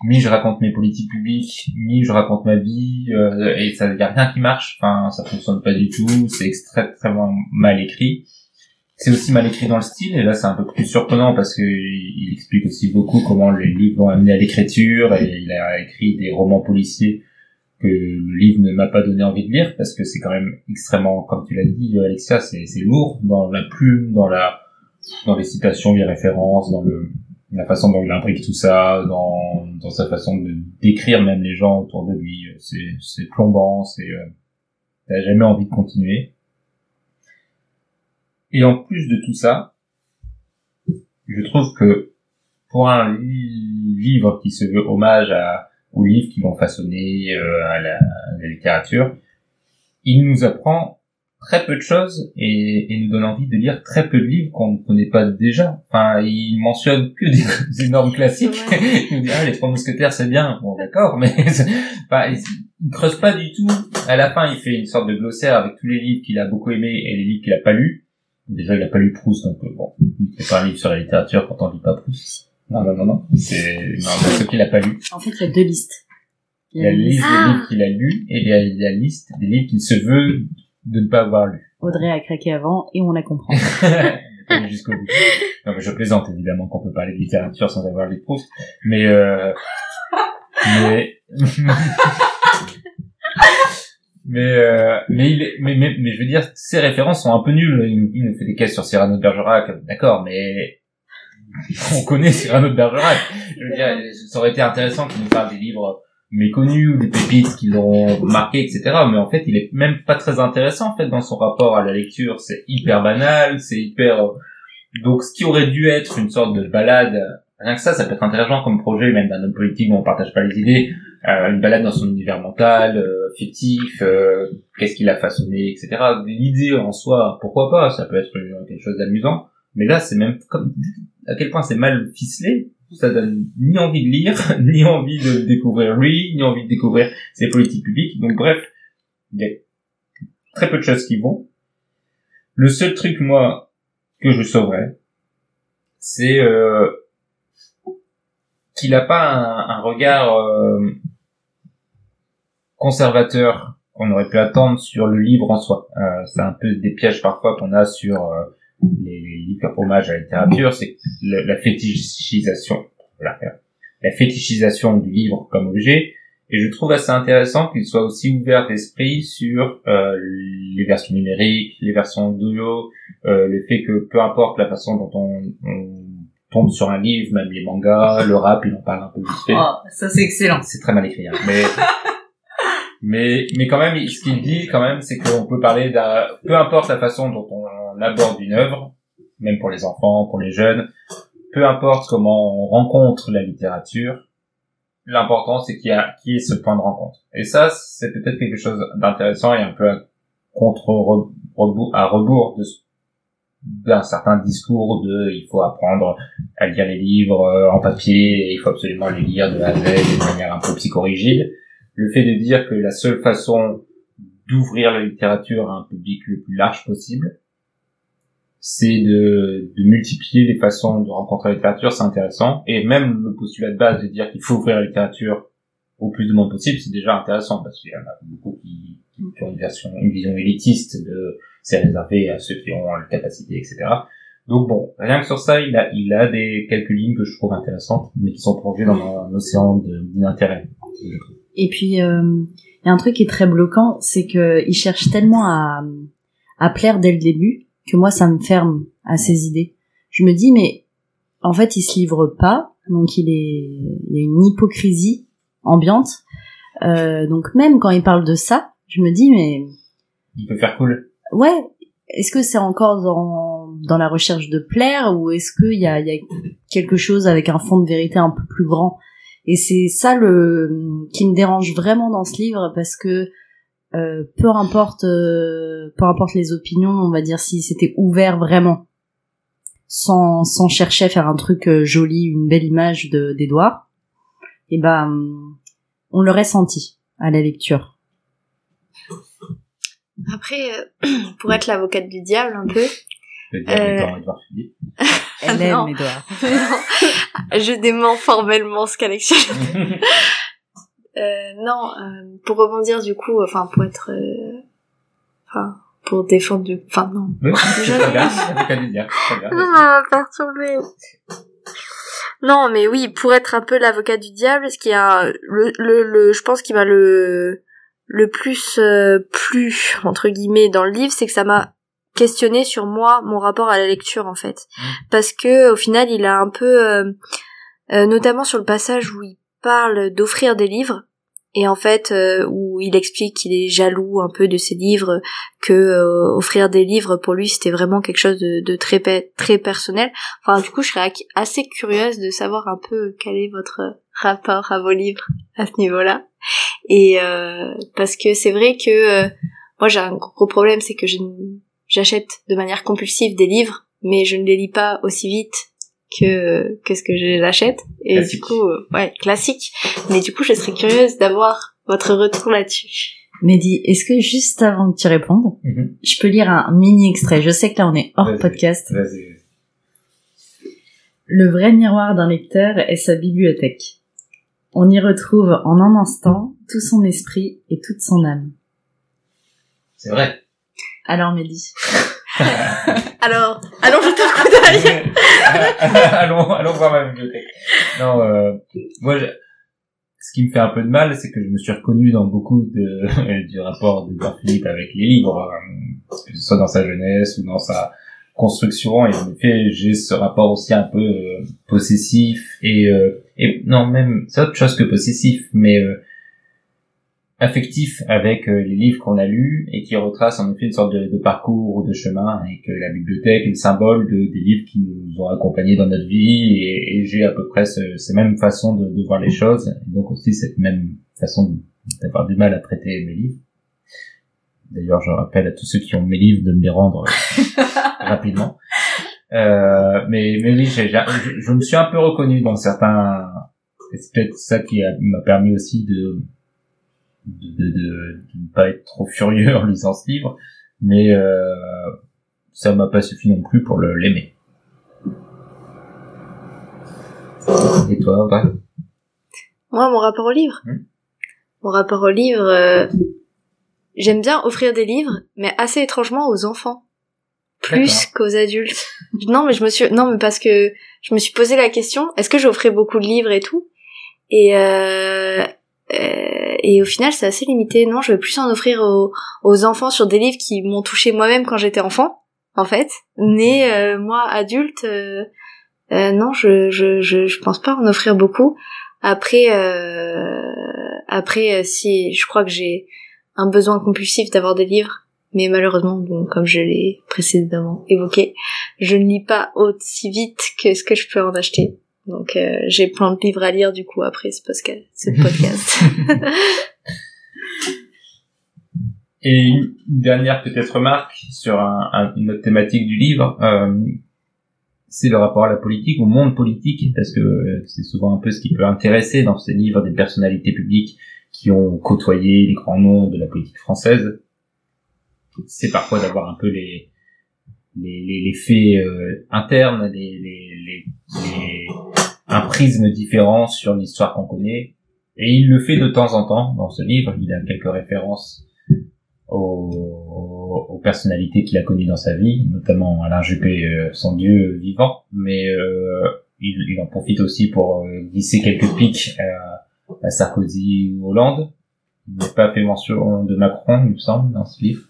mi je raconte mes politiques publiques, mi je raconte ma vie euh, et ça y a rien qui marche. Enfin ça fonctionne pas du tout, c'est extrêmement mal écrit. C'est aussi mal écrit dans le style, et là c'est un peu plus surprenant parce que il il explique aussi beaucoup comment les livres vont amener à l'écriture, et il a écrit des romans policiers que le livre ne m'a pas donné envie de lire, parce que c'est quand même extrêmement, comme tu l'as dit Alexia, c'est lourd dans la plume, dans la dans les citations, les références, dans le la façon dont il imbrique tout ça, dans, dans sa façon de décrire même les gens autour de lui, c'est c'est plombant, c'est euh, t'as jamais envie de continuer. Et en plus de tout ça, je trouve que pour un li- livre qui se veut hommage à, aux livres qui l'ont façonné euh, à, la, à la littérature, il nous apprend très peu de choses et, et nous donne envie de lire très peu de livres qu'on ne connaît pas déjà. Enfin, il mentionne que des, énormes classiques. *laughs* Il nous dit ah les trois mousquetaires c'est bien, bon d'accord, mais *laughs* enfin, il, il creuse pas du tout. À la fin, il fait une sorte de glossaire avec tous les livres qu'il a beaucoup aimés et les livres qu'il a pas lus. Déjà, il a pas lu Proust, donc euh, bon, il fait pas un livre sur la littérature quand on lit pas Proust. Non, non, non, non. C'est non, ceux qu'il a pas lu. En fait, il y a deux listes. Il y a la liste Ah. des livres qu'il a lus et il y a la liste des livres qu'il se veut de ne pas avoir lus. Audrey a craqué avant et on la comprend. *laughs* Pas lu jusqu'au bout. Non, mais je plaisante évidemment qu'on peut parler de littérature sans avoir lu Proust, mais euh, mais *laughs* mais euh, mais il est, mais, mais mais je veux dire ces références sont un peu nulles. Il nous, fait des caisses sur Cyrano de Bergerac, d'accord, mais *laughs* on connaît Cyrano de Bergerac. Je veux dire, ça aurait été intéressant qu'il nous parle des livres méconnus ou des pépites qui l'ont marqué, etc. Mais en fait, il est même pas très intéressant en fait dans son rapport à la lecture. C'est hyper banal, c'est hyper. Donc, ce qui aurait dû être une sorte de balade, rien que ça, ça peut être intéressant comme projet, même d'un homme politique dont on partage pas les idées. Euh, une balade dans son univers mental, euh, fictif, euh, qu'est-ce qu'il a façonné, etc. L'idée en soi, pourquoi pas, ça peut être quelque chose d'amusant. Mais là, c'est même comme à quel point c'est mal ficelé, ça donne ni envie de lire, *laughs* ni envie de découvrir lui, ni envie de découvrir ses politiques publiques. Donc bref, il y a très peu de choses qui vont. Le seul truc, moi, que je sauverais, c'est euh, qu'il n'a pas un, un regard euh, conservateur qu'on aurait pu attendre sur le livre en soi. Euh, c'est un peu des pièges parfois qu'on a sur euh, les, les livres hommage à la littérature, c'est le- la fétichisation, voilà, la fétichisation du livre comme objet. Et je trouve assez intéressant qu'il soit aussi ouvert d'esprit sur euh, les versions numériques, les versions audio, euh, le fait que peu importe la façon dont on, on tombe sur un livre, même les mangas, le rap, il en parle un peu vite fait. Oh, ça c'est excellent. C'est très mal écrit, hein. mais *laughs* mais mais quand même, ce qu'il dit quand même, c'est qu'on peut parler d'un, peu importe la façon dont on aborde une œuvre, même pour les enfants, pour les jeunes, peu importe comment on rencontre la littérature, l'important c'est qu'il y a qu'il y ait ce point de rencontre. Et ça, c'est peut-être quelque chose d'intéressant et un peu à contre rebours, à rebours de d'un certain discours de il faut apprendre à lire les livres euh, en papier et il faut absolument les lire de A à Z de manière un peu psychorigide. Le fait de dire que la seule façon d'ouvrir la littérature à un public le plus large possible, c'est de, de multiplier les façons de rencontrer la littérature, c'est intéressant. Et même le postulat de base de dire qu'il faut ouvrir la littérature au plus de monde possible, c'est déjà intéressant parce qu'il y en a beaucoup qui, qui ont une version, une vision élitiste de c'est réservé à ceux qui ont la capacité, etc. Donc bon, rien que sur ça, il a, il a des quelques lignes que je trouve intéressantes, mais qui sont plongées dans un océan d'intérêt. Et puis, euh, il y a un truc qui est très bloquant, c'est que il cherche tellement à, à plaire dès le début que moi, ça me ferme à ses idées. Je me dis, mais en fait, il se livre pas, donc il est, il y a une hypocrisie ambiante. Euh, donc même quand il parle de ça, je me dis, mais Il peut faire cool. ouais, est-ce que c'est encore dans, dans la recherche de plaire ou est-ce qu'il y a, il y a quelque chose avec un fond de vérité un peu plus grand Et c'est ça le qui me dérange vraiment dans ce livre parce que euh, peu importe euh, peu importe les opinions, on va dire si c'était ouvert vraiment sans sans chercher à faire un truc euh, joli, une belle image de d'Edouard, et ben on l'aurait senti à la lecture. Après, euh, *clears throat* pour être l'avocate du diable un peu, Euh, Edouard Philippe. *laughs* Elle Non. aime Edouard. *laughs* non, je dément formellement ce qu'Alexia. *laughs* Euh, non, euh, pour rebondir du coup, enfin pour être, euh, enfin pour défendre du, enfin non. Oui, c'est Je- bien, bien. Non, ça m'a perturbé. Non, mais oui, pour être un peu l'avocat du diable, ce qui a le, le, le je pense qu'il m'a le le plus euh, plu entre guillemets dans le livre, c'est que ça m'a questionné sur moi, mon rapport à la lecture en fait, Mm. parce que au final, il a un peu, euh, euh, notamment sur le passage où il parle d'offrir des livres. Et en fait, euh, où il explique qu'il est jaloux un peu de ses livres, que euh, offrir des livres pour lui c'était vraiment quelque chose de, de très pe- très personnel. Enfin, du coup, je serais assez curieuse de savoir un peu quel est votre rapport à vos livres à ce niveau-là. Et euh, parce que c'est vrai que euh, moi j'ai un gros problème, c'est que je j'achète de manière compulsive des livres, mais je ne les lis pas aussi vite que que ce que je les achète. Et Classique. du coup, euh, ouais, classique. Mais du coup, je serais curieuse d'avoir votre retour là-dessus. Mehdi, est-ce que juste avant que tu répondes, Mhm. je peux lire un mini extrait? Je sais que là on est hors podcast. Vas-y. Le vrai miroir d'un lecteur est sa bibliothèque. On y retrouve en un instant tout son esprit et toute son âme. C'est vrai. Alors Mehdi, *laughs* Alors, allons jeter un coup d'œil. *laughs* allons, allons voir ma bibliothèque. Non, euh, moi, je- ce qui me fait un peu de mal, c'est que je me suis reconnu dans beaucoup de, *laughs* du rapport d'Edouard Philippe avec les livres, euh, que ce soit dans sa jeunesse ou dans sa construction. Et en effet, j'ai ce rapport aussi un peu euh, possessif et, euh, et non, même, c'est autre chose que possessif, mais euh, affectif avec euh, les livres qu'on a lus et qui retracent en effet une sorte de, de parcours ou de chemin et que la bibliothèque est le symbole de, des livres qui nous ont accompagnés dans notre vie et, et j'ai à peu près ce, ces mêmes façons de, de voir les choses et donc aussi cette même façon d'avoir du mal à traiter mes livres. D'ailleurs, je rappelle à tous ceux qui ont mes livres de me les rendre euh, *laughs* rapidement. Euh, mais, mais oui, je, je me suis un peu reconnu dans certains... C'est peut-être ça qui m'a permis aussi de, de, de, ne pas être trop furieux en lisant ce livre, mais euh, ça m'a pas suffi non plus pour l'aimer. Et toi, Audrey Moi, mon rapport au livre. Hmm. Mon rapport au livre, euh, j'aime bien offrir des livres, mais assez étrangement aux enfants, plus qu'aux adultes. *laughs* non, mais je me suis, non, mais parce que je me suis posé la question, est-ce que j'offrais beaucoup de livres et tout? Et euh, et au final, c'est assez limité. Non, je vais plus en offrir aux, aux enfants sur des livres qui m'ont touché moi-même quand j'étais enfant, en fait. Mais euh, moi, adulte. euh, euh, non, je, je, je, je pense pas en offrir beaucoup. Après, euh, après, euh, si je crois que j'ai un besoin compulsif d'avoir des livres, mais malheureusement, bon, comme je l'ai précédemment évoqué, je ne lis pas aussi vite que ce que je peux en acheter. Donc, euh, j'ai plein de livres à lire du coup après ce podcast. Ce *laughs* podcast. Et une dernière peut-être remarque sur un, un- une autre thématique du livre, euh, c'est le rapport à la politique, au monde politique, parce que euh, c'est souvent un peu ce qui peut intéresser dans ces livres des personnalités publiques qui ont côtoyé les grands noms de la politique française. C'est parfois d'avoir un peu les les, les, les faits euh, internes, les, les- un prisme différent sur l'histoire qu'on connaît. et il le fait de temps en temps dans ce livre. Il a quelques références aux, personnalités qu'il a connues dans sa vie, notamment Alain Juppé, euh, son dieu vivant, mais euh, il, il en profite aussi pour euh, glisser quelques pics à, à Sarkozy ou Hollande. Il n'a pas fait mention de Macron, il me semble, dans ce livre.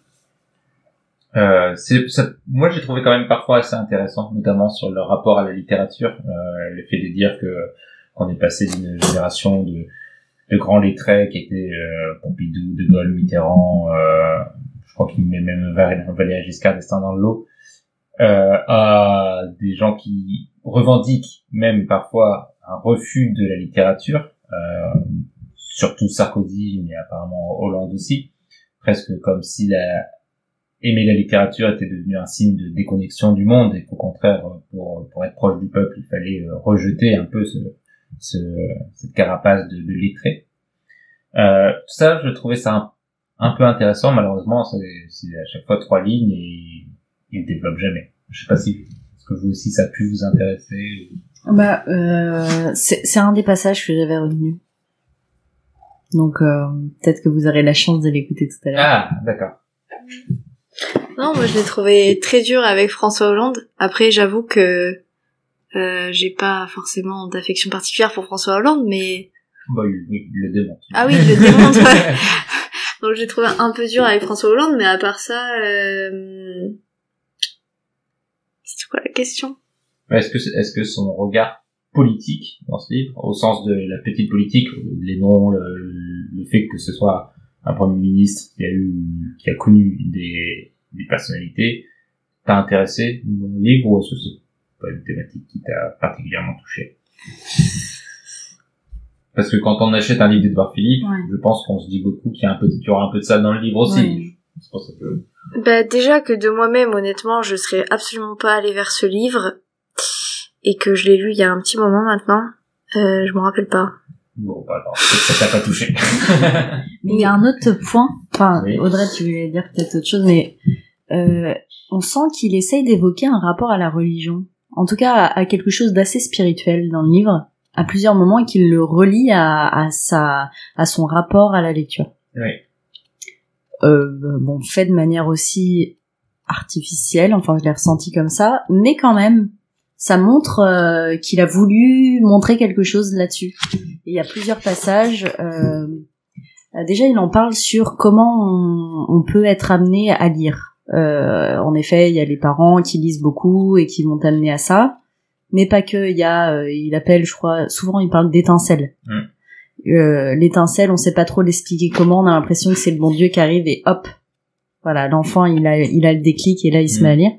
Euh, ça, moi, j'ai trouvé quand même parfois assez intéressant, notamment sur le rapport à la littérature, euh, le fait de dire que qu'on est passé d'une génération de, de grands lettrés qui étaient euh, Pompidou, De Gaulle, Mitterrand, euh, je crois qu'il met même Valéry Giscard d'Estaing dans le lot, euh, à des gens qui revendiquent même parfois un refus de la littérature, euh, surtout Sarkozy, mais apparemment Hollande aussi, presque comme si la, aimer la littérature était devenu un signe de déconnexion du monde et qu'au contraire, pour, pour être proche du peuple, il fallait euh, rejeter un peu ce, ce, cette carapace de, de lettré. Euh, tout ça, je trouvais ça un, un peu intéressant. Malheureusement, c'est à chaque fois trois lignes et il développe jamais. Je sais pas si est-ce que vous aussi ça a pu vous intéresser. Bah, euh, c'est c'est un des passages que j'avais retenu. Donc euh, peut-être que vous aurez la chance de l'écouter tout à l'heure. Ah, d'accord. Non, moi je l'ai trouvé très dur avec François Hollande. Après, j'avoue que euh, j'ai pas forcément d'affection particulière pour François Hollande, mais Bah, il, oui, il le démonte. ah oui, je le démonte. ouais. *laughs* *laughs* Donc j'ai trouvé un peu dur avec François Hollande, mais à part ça, euh... c'était quoi la question? Est-ce que, c'est- est-ce que son regard politique dans ce livre, au sens de la petite politique, les noms, le, le fait que ce soit un premier ministre qui a eu, qui a connu des, des personnalités, t'a intéressé dans le livre ou est-ce que c'est pas une thématique qui t'a particulièrement touché? Parce que quand on achète un livre d'Edouard Philippe, Ouais. je pense qu'on se dit beaucoup qu'il y a un peu, qu'il y aura un peu de ça dans le livre aussi. Ouais. Je pense que Bah déjà que de moi-même, honnêtement, je serais absolument pas allée vers ce livre et que je l'ai lu il y a un petit moment maintenant. Euh, je me rappelle pas. Bon, alors, peut-être que ça t'a pas touché. Mais *laughs* il y a un autre point. Enfin, Oui. Audrey, tu voulais dire peut-être autre chose, mais euh, on sent qu'il essaye d'évoquer un rapport à la religion. En tout cas, à, à quelque chose d'assez spirituel dans le livre, à plusieurs moments, et qu'il le relie à, à sa, à son rapport à la lecture. oui. Euh, bon, fait de manière aussi artificielle. Enfin, je l'ai ressenti comme ça, mais quand même, ça montre euh, qu'il a voulu montrer quelque chose là-dessus. Il y a plusieurs passages. euh, déjà, il en parle sur comment on, on peut être amené à lire. Euh, en effet, il y a les parents qui lisent beaucoup et qui vont t'amener à ça, mais pas que. Il y a, euh, il appelle, je crois, souvent il parle d'étincelles. Mm. Euh, L'étincelle, on sait pas trop l'expliquer comment. On a l'impression que c'est le bon Dieu qui arrive et hop, voilà, l'enfant il a, il a le déclic et là il se Mm. met à lire.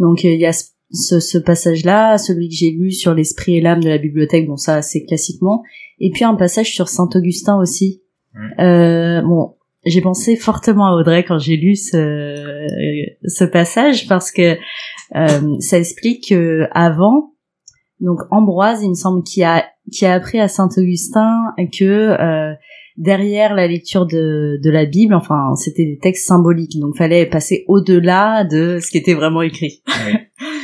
Donc euh, il y a ce, ce, ce passage-là, celui que j'ai lu sur l'esprit et l'âme de la bibliothèque, bon ça c'est classiquement, et puis un passage sur Saint Augustin aussi. Euh, bon, j'ai pensé fortement à Audrey quand j'ai lu ce, ce passage parce que euh, ça explique que avant, donc Ambroise, il me semble, qui a qui a appris à Saint Augustin que euh, derrière la lecture de, de la Bible, enfin c'était des textes symboliques, donc fallait passer au-delà de ce qui était vraiment écrit. Oui. *laughs*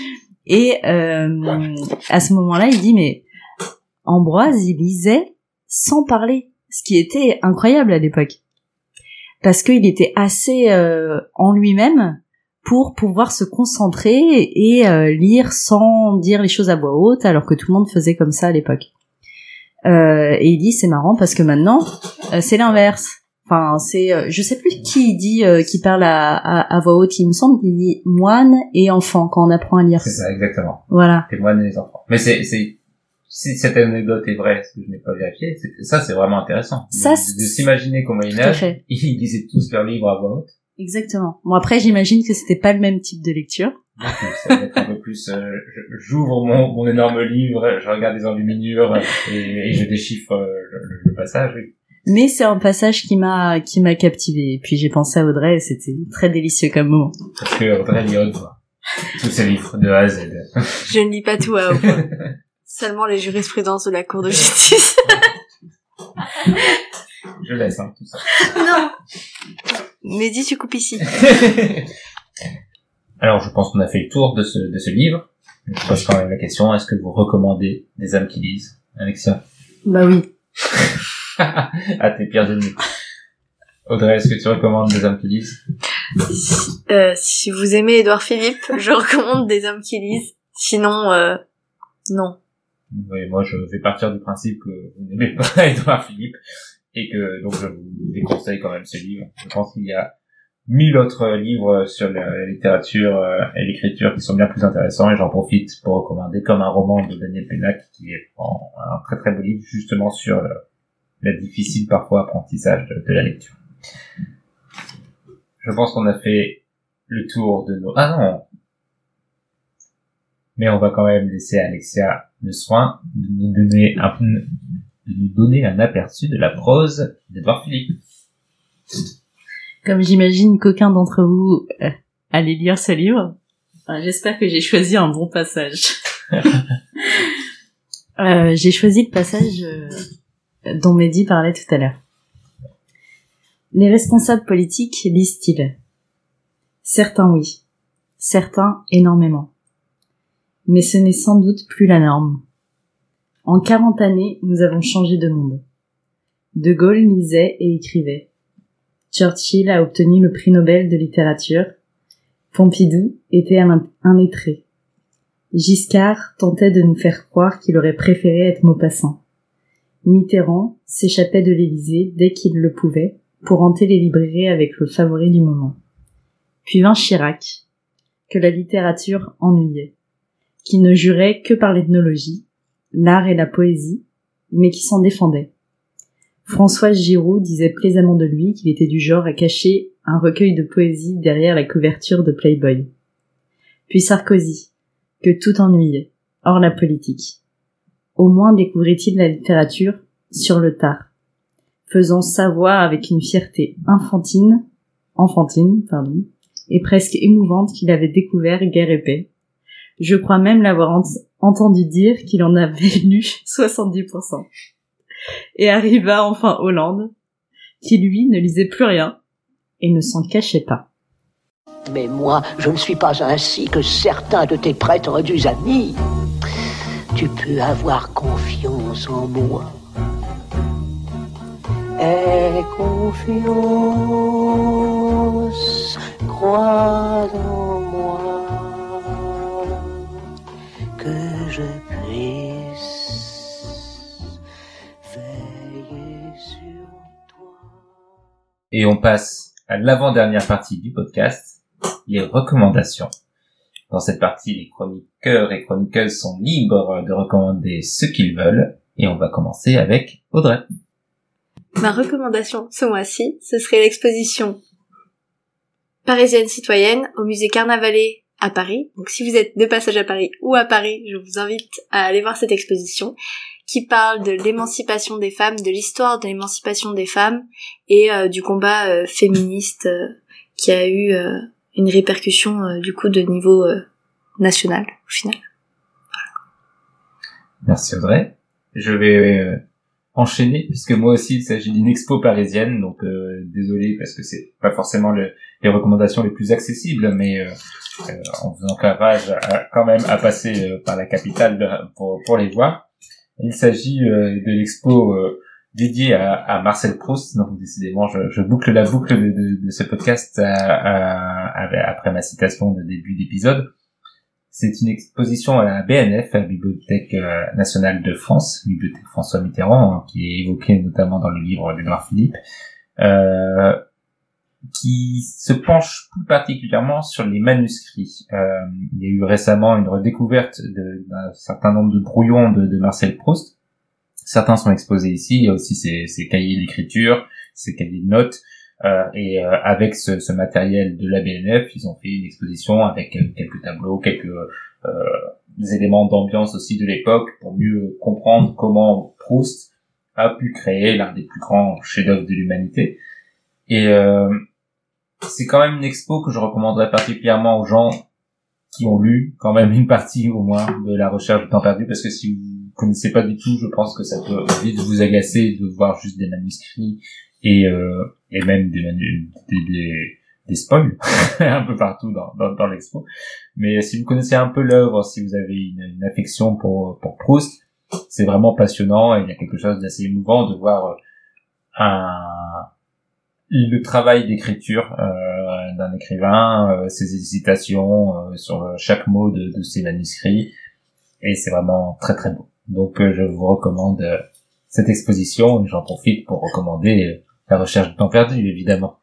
Et euh, à ce moment-là, il dit mais Ambroise, il lisait sans parler, ce qui était incroyable à l'époque, parce qu'il était assez euh, en lui-même pour pouvoir se concentrer et euh, lire sans dire les choses à voix haute, alors que tout le monde faisait comme ça à l'époque. Euh, et il dit c'est marrant parce que maintenant c'est l'inverse. Enfin c'est euh, je sais plus qui dit euh, qui parle à, à, à voix haute. Il me semble qu'il dit moine et enfant quand on apprend à lire. C'est ça, exactement. Voilà. témoignent les enfants. Mais c'est, c'est, si cette anecdote est vraie, ce que je n'ai pas vérifié, ça c'est vraiment intéressant. Ça, de, de s'imaginer qu'au Moyen-Âge, fait. *laughs* ils lisaient tous leurs livres à voix haute. Exactement. Bon après j'imagine que c'était pas le même type de lecture. Donc, ça va être un peu plus, euh, j'ouvre mon, mon énorme livre, je regarde les enluminures et, et je déchiffre euh, le, le passage. oui. Mais c'est un passage qui m'a qui m'a captivé. Et puis j'ai pensé à Audrey et c'était très délicieux comme moment. Parce que Audrey lit voix. Tous ces livres, de A à Z. Je ne lis pas tout à haut. *laughs* Seulement les jurisprudences de la Cour de justice. Je laisse, hein, tout ça. non Mais dis, tu coupes ici. *laughs* Alors, je pense qu'on a fait le tour de ce, de ce livre. Je pose quand même la question, est-ce que vous recommandez des âmes qui lisent Alexia? Bah oui. *laughs* *laughs* à tes pires ennemis. Audrey, est-ce que tu recommandes des hommes qui lisent? Euh, si vous aimez Édouard Philippe, je recommande des hommes qui lisent. Sinon, euh, non. Oui, moi je vais partir du principe que vous n'aimez pas *laughs* Edouard Philippe et que donc je vous déconseille quand même ce livre. Je pense qu'il y a mille autres livres sur la littérature euh, et l'écriture qui sont bien plus intéressants et j'en profite pour recommander comme un roman de Daniel Pénac qui est un très très beau livre justement sur le difficile parfois apprentissage de, de la lecture. Je pense qu'on a fait le tour de nos... Ah non Mais on va quand même laisser Alexia le soin de nous donner un, de nous donner un aperçu de la prose d'Edouard Philippe. Comme j'imagine qu'aucun d'entre vous euh, allait lire ce livre, enfin, j'espère que j'ai choisi un bon passage. *laughs* Euh, j'ai choisi le passage euh, dont Mehdi parlait tout à l'heure. Les responsables politiques lisent-ils? Certains oui, certains énormément. Mais ce n'est sans doute plus la norme. En 40 années, nous avons changé de monde. De Gaulle lisait et écrivait. Churchill a obtenu le prix Nobel de littérature. Pompidou était un, lettré. Giscard tentait de nous faire croire qu'il aurait préféré être Maupassant. Mitterrand s'échappait de l'Élysée dès qu'il le pouvait pour hanter les librairies avec le favori du moment. Puis vint Chirac, que la littérature ennuyait, qui ne jurait que par l'ethnologie, l'art et la poésie, mais qui s'en défendait. Françoise Giroud disait plaisamment de lui qu'il était du genre à cacher un recueil de poésie derrière la couverture de Playboy. Puis Sarkozy, que tout ennuyait, hors la politique. Au moins découvrit-il la littérature sur le tard, faisant savoir avec une fierté infantine, enfantine, pardon, et presque émouvante qu'il avait découvert Guerre et Paix. Je crois même l'avoir ent- entendu dire qu'il en avait lu *laughs* 70% et arriva enfin Hollande, qui lui ne lisait plus rien et ne s'en cachait pas. Mais moi, je ne suis pas ainsi que certains de tes prétendus amis. Tu peux avoir confiance en moi. Aie confiance, crois en moi, que je puisse veiller sur toi. Et on passe à l'avant-dernière partie du podcast, les recommandations. Dans cette partie, les chroniqueurs et chroniqueuses sont libres de recommander ce qu'ils veulent. Et on va commencer avec Audrey. Ma recommandation ce mois-ci, ce serait l'exposition parisienne citoyenne au musée Carnavalet à Paris. Donc si vous êtes de passage à Paris ou à Paris, je vous invite à aller voir cette exposition qui parle de l'émancipation des femmes, de l'histoire de l'émancipation des femmes et euh, du combat euh, féministe euh, qui a eu une répercussion euh, du coup de niveau euh, national au final. Merci Audrey. Je vais euh, enchaîner puisque moi aussi il s'agit d'une expo parisienne, donc euh, désolé parce que c'est pas forcément le- les recommandations les plus accessibles, mais euh, euh, en faisant clavage à- quand même à passer par la capitale pour, pour les voir. Il s'agit de l'expo euh, dédiée à, à Marcel Proust, donc décidément je, je boucle la boucle de, de- de ce podcast à- à- à- après ma citation de début d'épisode. C'est une exposition à la BNF, à la Bibliothèque euh, nationale de France, Bibliothèque François Mitterrand, hein, qui est évoquée notamment dans le livre d'Edouard Philippe, euh, qui se penche plus particulièrement sur les manuscrits. Euh, il y a eu récemment une redécouverte d'un certain nombre de brouillons de, de Marcel Proust. Certains sont exposés ici, il y a aussi ses, ses cahiers d'écriture, ses cahiers de notes, euh, et euh, avec ce, ce matériel de la BNF, ils ont fait une exposition avec euh, quelques tableaux, quelques euh, éléments d'ambiance aussi de l'époque pour mieux comprendre comment Proust a pu créer l'un des plus grands chefs-d'œuvre de l'humanité. Et euh, c'est quand même une expo que je recommanderais particulièrement aux gens qui ont lu quand même une partie au moins de la recherche du temps perdu parce que si vous connaissez pas du tout, je pense que ça peut vite vous agacer de voir juste des manuscrits et euh, et même des, des, des, des spoils *laughs* un peu partout dans, dans, dans l'expo. Mais si vous connaissez un peu l'œuvre, si vous avez une, une affection pour, pour Proust, c'est vraiment passionnant et il y a quelque chose d'assez émouvant de voir un le travail d'écriture euh, d'un écrivain, euh, ses hésitations euh, sur chaque mot de, de ses manuscrits, et c'est vraiment très très beau. Donc euh, je vous recommande euh, cette exposition, et j'en profite pour recommander euh, la recherche du temps perdu, évidemment.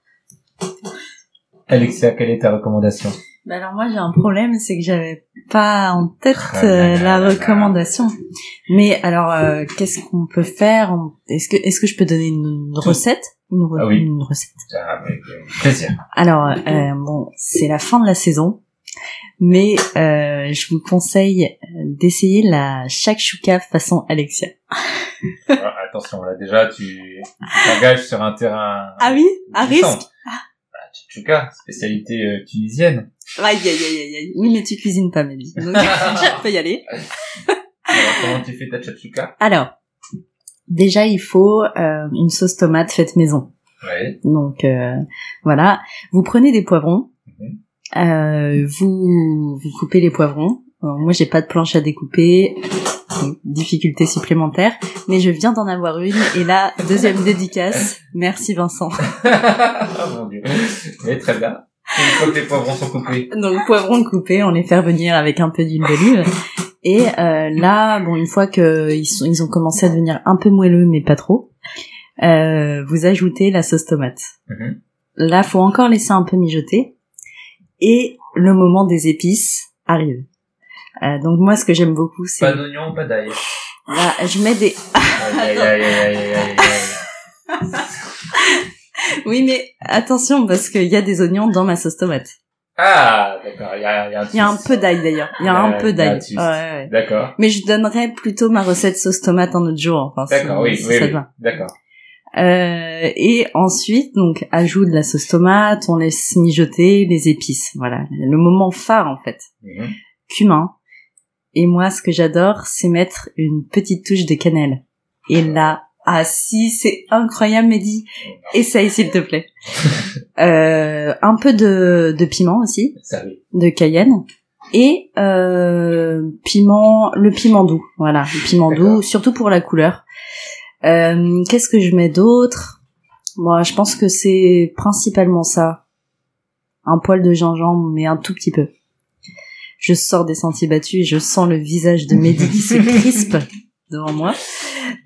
Alexia, quelle est ta recommandation? Bah alors moi j'ai un problème, c'est que j'avais pas en tête Ah euh, la recommandation. Mais alors euh, qu'est-ce qu'on peut faire? Est-ce que est-ce que je peux donner une recette? Une, re- Ah oui. une recette. Ah, Avec euh, plaisir. Alors euh, bon, c'est la fin de la saison, mais euh, je vous conseille d'essayer la shakshuka façon Alexia. Ah, attention, là déjà tu t'engages sur un terrain... Ah oui, à risque? Bah, Tchouka, spécialité euh, tunisienne. Aïe aïe aïe aïe. Oui, mais tu cuisines pas, Mehdi. Donc *laughs* *laughs* tu peux y aller. Alors, comment tu fais ta tchatchouka Alors, déjà il faut euh, une sauce tomate faite maison. Ouais. Donc euh, voilà, vous prenez des poivrons. Euh, vous vous coupez les poivrons. Alors, moi j'ai pas de planche à découper, difficulté supplémentaire, mais je viens d'en avoir une et là deuxième *laughs* dédicace. Merci Vincent. *laughs* oh mon dieu. Mais très bien. Une fois que les poivrons sont coupés. *laughs* Donc poivrons coupés, on les fait revenir avec un peu d'huile d'olive. Et euh, là, bon, une fois que ils, sont, ils ont commencé à devenir un peu moelleux, mais pas trop, euh, vous ajoutez la sauce tomate. Mhm. Là, faut encore laisser un peu mijoter. Et le moment des épices arrive. Euh, donc moi, ce que j'aime beaucoup, c'est Pas d'oignon, pas d'ail. là, je mets des. Aïe, aïe, aïe. *laughs* Oui, mais attention parce qu'il y a des oignons dans ma sauce tomate. Ah, d'accord, il y a, il y a un Il y a un twist. peu d'ail d'ailleurs. Il y a un peu il y a un d'ail. twist. Ouais, ouais. D'accord. Mais je donnerais plutôt ma recette sauce tomate un autre jour. Enfin, si- D'accord, oui, si oui, oui. D'accord. Euh, et ensuite, donc, ajout de la sauce tomate, on laisse mijoter les épices. Voilà, le moment phare en fait. Mhm. Cumin. Et moi, ce que j'adore, c'est mettre une petite touche de cannelle. Et là, ah si, c'est incroyable, Mehdi. Essaye, s'il te plaît. *laughs* euh, un peu de, de piment aussi, de cayenne. Et euh, piment, le piment doux. Voilà, le piment doux, surtout pour la couleur. Euh, Qu'est-ce que je mets d'autre? Moi, je pense que c'est principalement ça. Un poil de gingembre, mais un tout petit peu. Je sors des sentiers battus et je sens le visage de Mehdi qui se *laughs* crispe devant moi.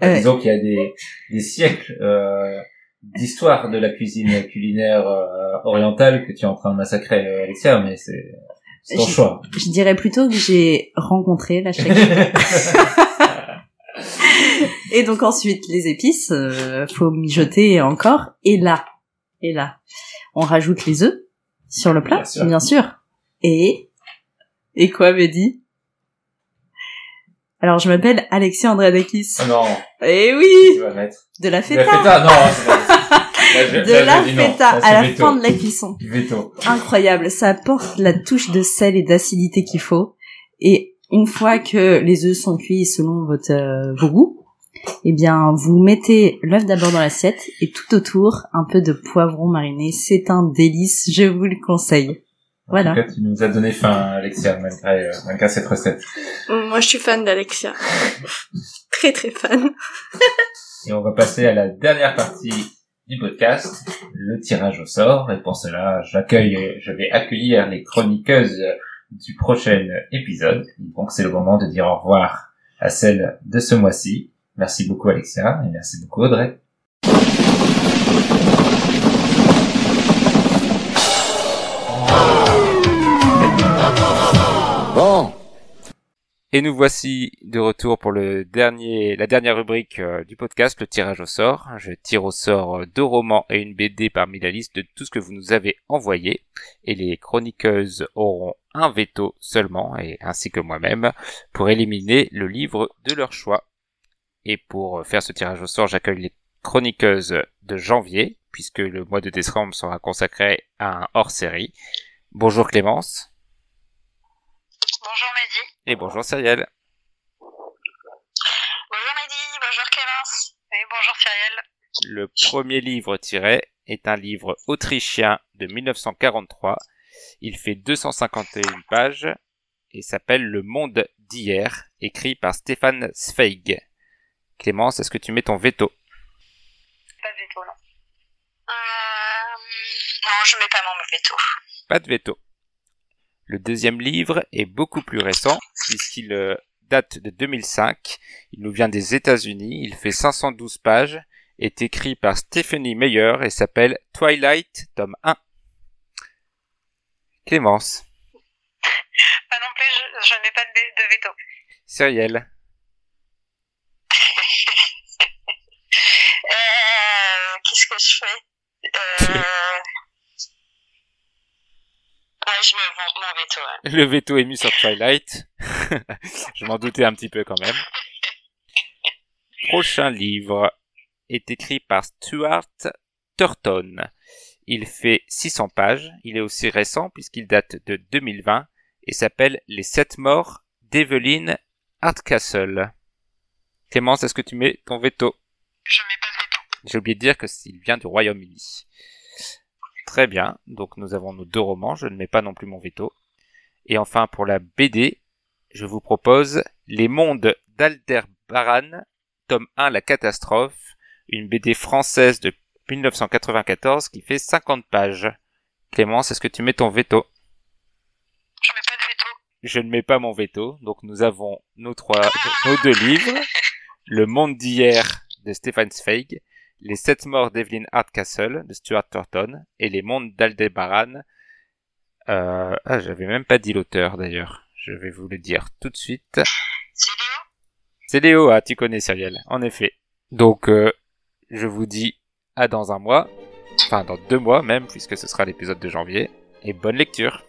Bah, Euh, Disons qu'il y a des, des siècles euh, d'histoire de la cuisine culinaire euh, orientale que tu es en train de massacrer, Alexia, mais c'est c'est ton Je- choix. je dirais plutôt que j'ai rencontré la chèque. *laughs* Et donc ensuite les épices, euh, faut mijoter encore. Et là, et là, on rajoute les œufs sur le plat, Bien sûr. Et et quoi, Mehdi? Alors je m'appelle Alexis Andradakis. Ah non, Eh tu oui, vas mettre. de la La feta, feta, non. c'est pas- *laughs* Là, je- de là, la dis non. feta Là, c'est à la veto. fin de la cuisson. Veto. Incroyable, ça apporte la touche de sel et d'acidité qu'il faut. Et une fois que les œufs sont cuits selon votre euh, vos goûts, eh bien vous mettez l'œuf d'abord dans l'assiette et tout autour un peu de poivron mariné. C'est un délice, je vous le conseille. Voilà. En tout cas, tu nous as donné faim, Alexia, malgré, euh, malgré cette recette. Moi, je suis fan d'Alexia. *laughs* très très fan. Et on va passer à la dernière partie du podcast, le tirage au sort. Et pour cela, j'accueille, je vais accueillir les chroniqueuses du prochain épisode. Donc c'est le moment de dire au revoir à celle de ce mois-ci. Merci beaucoup Alexia et merci beaucoup Audrey. Bon, Et nous voici de retour pour le dernier, la dernière rubrique euh, du podcast, le tirage au sort. Je tire au sort euh, deux romans et une BD parmi la liste de tout ce que vous nous avez envoyé. Et les chroniqueuses auront un veto seulement, et ainsi que moi-même, pour éliminer le livre de leur choix. Et pour euh, faire ce tirage au sort, j'accueille les chroniqueuses de janvier, puisque le mois de décembre sera consacré à un hors-série. Bonjour Clémence. Bonjour Mehdi. Et bonjour Cyrielle. Bonjour Mehdi. Bonjour Clémence. Et bonjour Cyrielle. Le premier livre tiré est un livre autrichien de 1943. Il fait 251 pages et s'appelle Le monde d'hier, écrit par Stéphane Zweig. Clémence, est-ce que tu mets ton veto? Pas de veto, non. Euh... Non, je mets pas mon veto. Pas de veto. Le deuxième livre est beaucoup plus récent, puisqu'il euh, date de 2005. Il nous vient des États-Unis. Il fait 512 pages, est écrit par Stephanie Meyer et s'appelle Twilight, tome 1. Clémence, Pas non plus, je, je mets pas de veto. Cyrielle, Euh, Qu'est-ce que je fais? Euh... *laughs* Ouais, je mets mon, mon veto. ouais. le veto est mis sur Twilight. *laughs* Je m'en doutais un petit peu quand même. *laughs* Prochain livre est écrit par Stuart Turton. Il fait 600 pages. Il est aussi récent puisqu'il date de 2020 et s'appelle Les sept morts d'Evelyn Hardcastle. Clémence, est-ce que tu mets ton veto? Je mets pas. J'ai oublié de dire que s'il vient du Royaume-Uni. Très bien. Donc nous avons nos deux romans. Je ne mets pas non plus mon veto. Et enfin, pour la BD, je vous propose Les mondes d'Alderbaran, tome 1, La catastrophe, une BD française de 1994 qui fait 50 pages. Clémence, est-ce que tu mets ton veto? Je mets pas de veto. Je ne mets pas mon veto. Donc nous avons nos trois, nos deux livres. *laughs* Le monde d'hier de Stefan Zweig, Les sept morts d'Evelyn Hardcastle de Stuart Thornton et Les mondes d'Aldebaran. Euh, ah, j'avais même pas dit l'auteur d'ailleurs. Je vais vous le dire tout de suite. C'est Léo? C'est Léo, ah, tu connais Cyrielle, en effet. Donc, euh, je vous dis à dans un mois, enfin dans deux mois même, puisque ce sera l'épisode de janvier, et bonne lecture.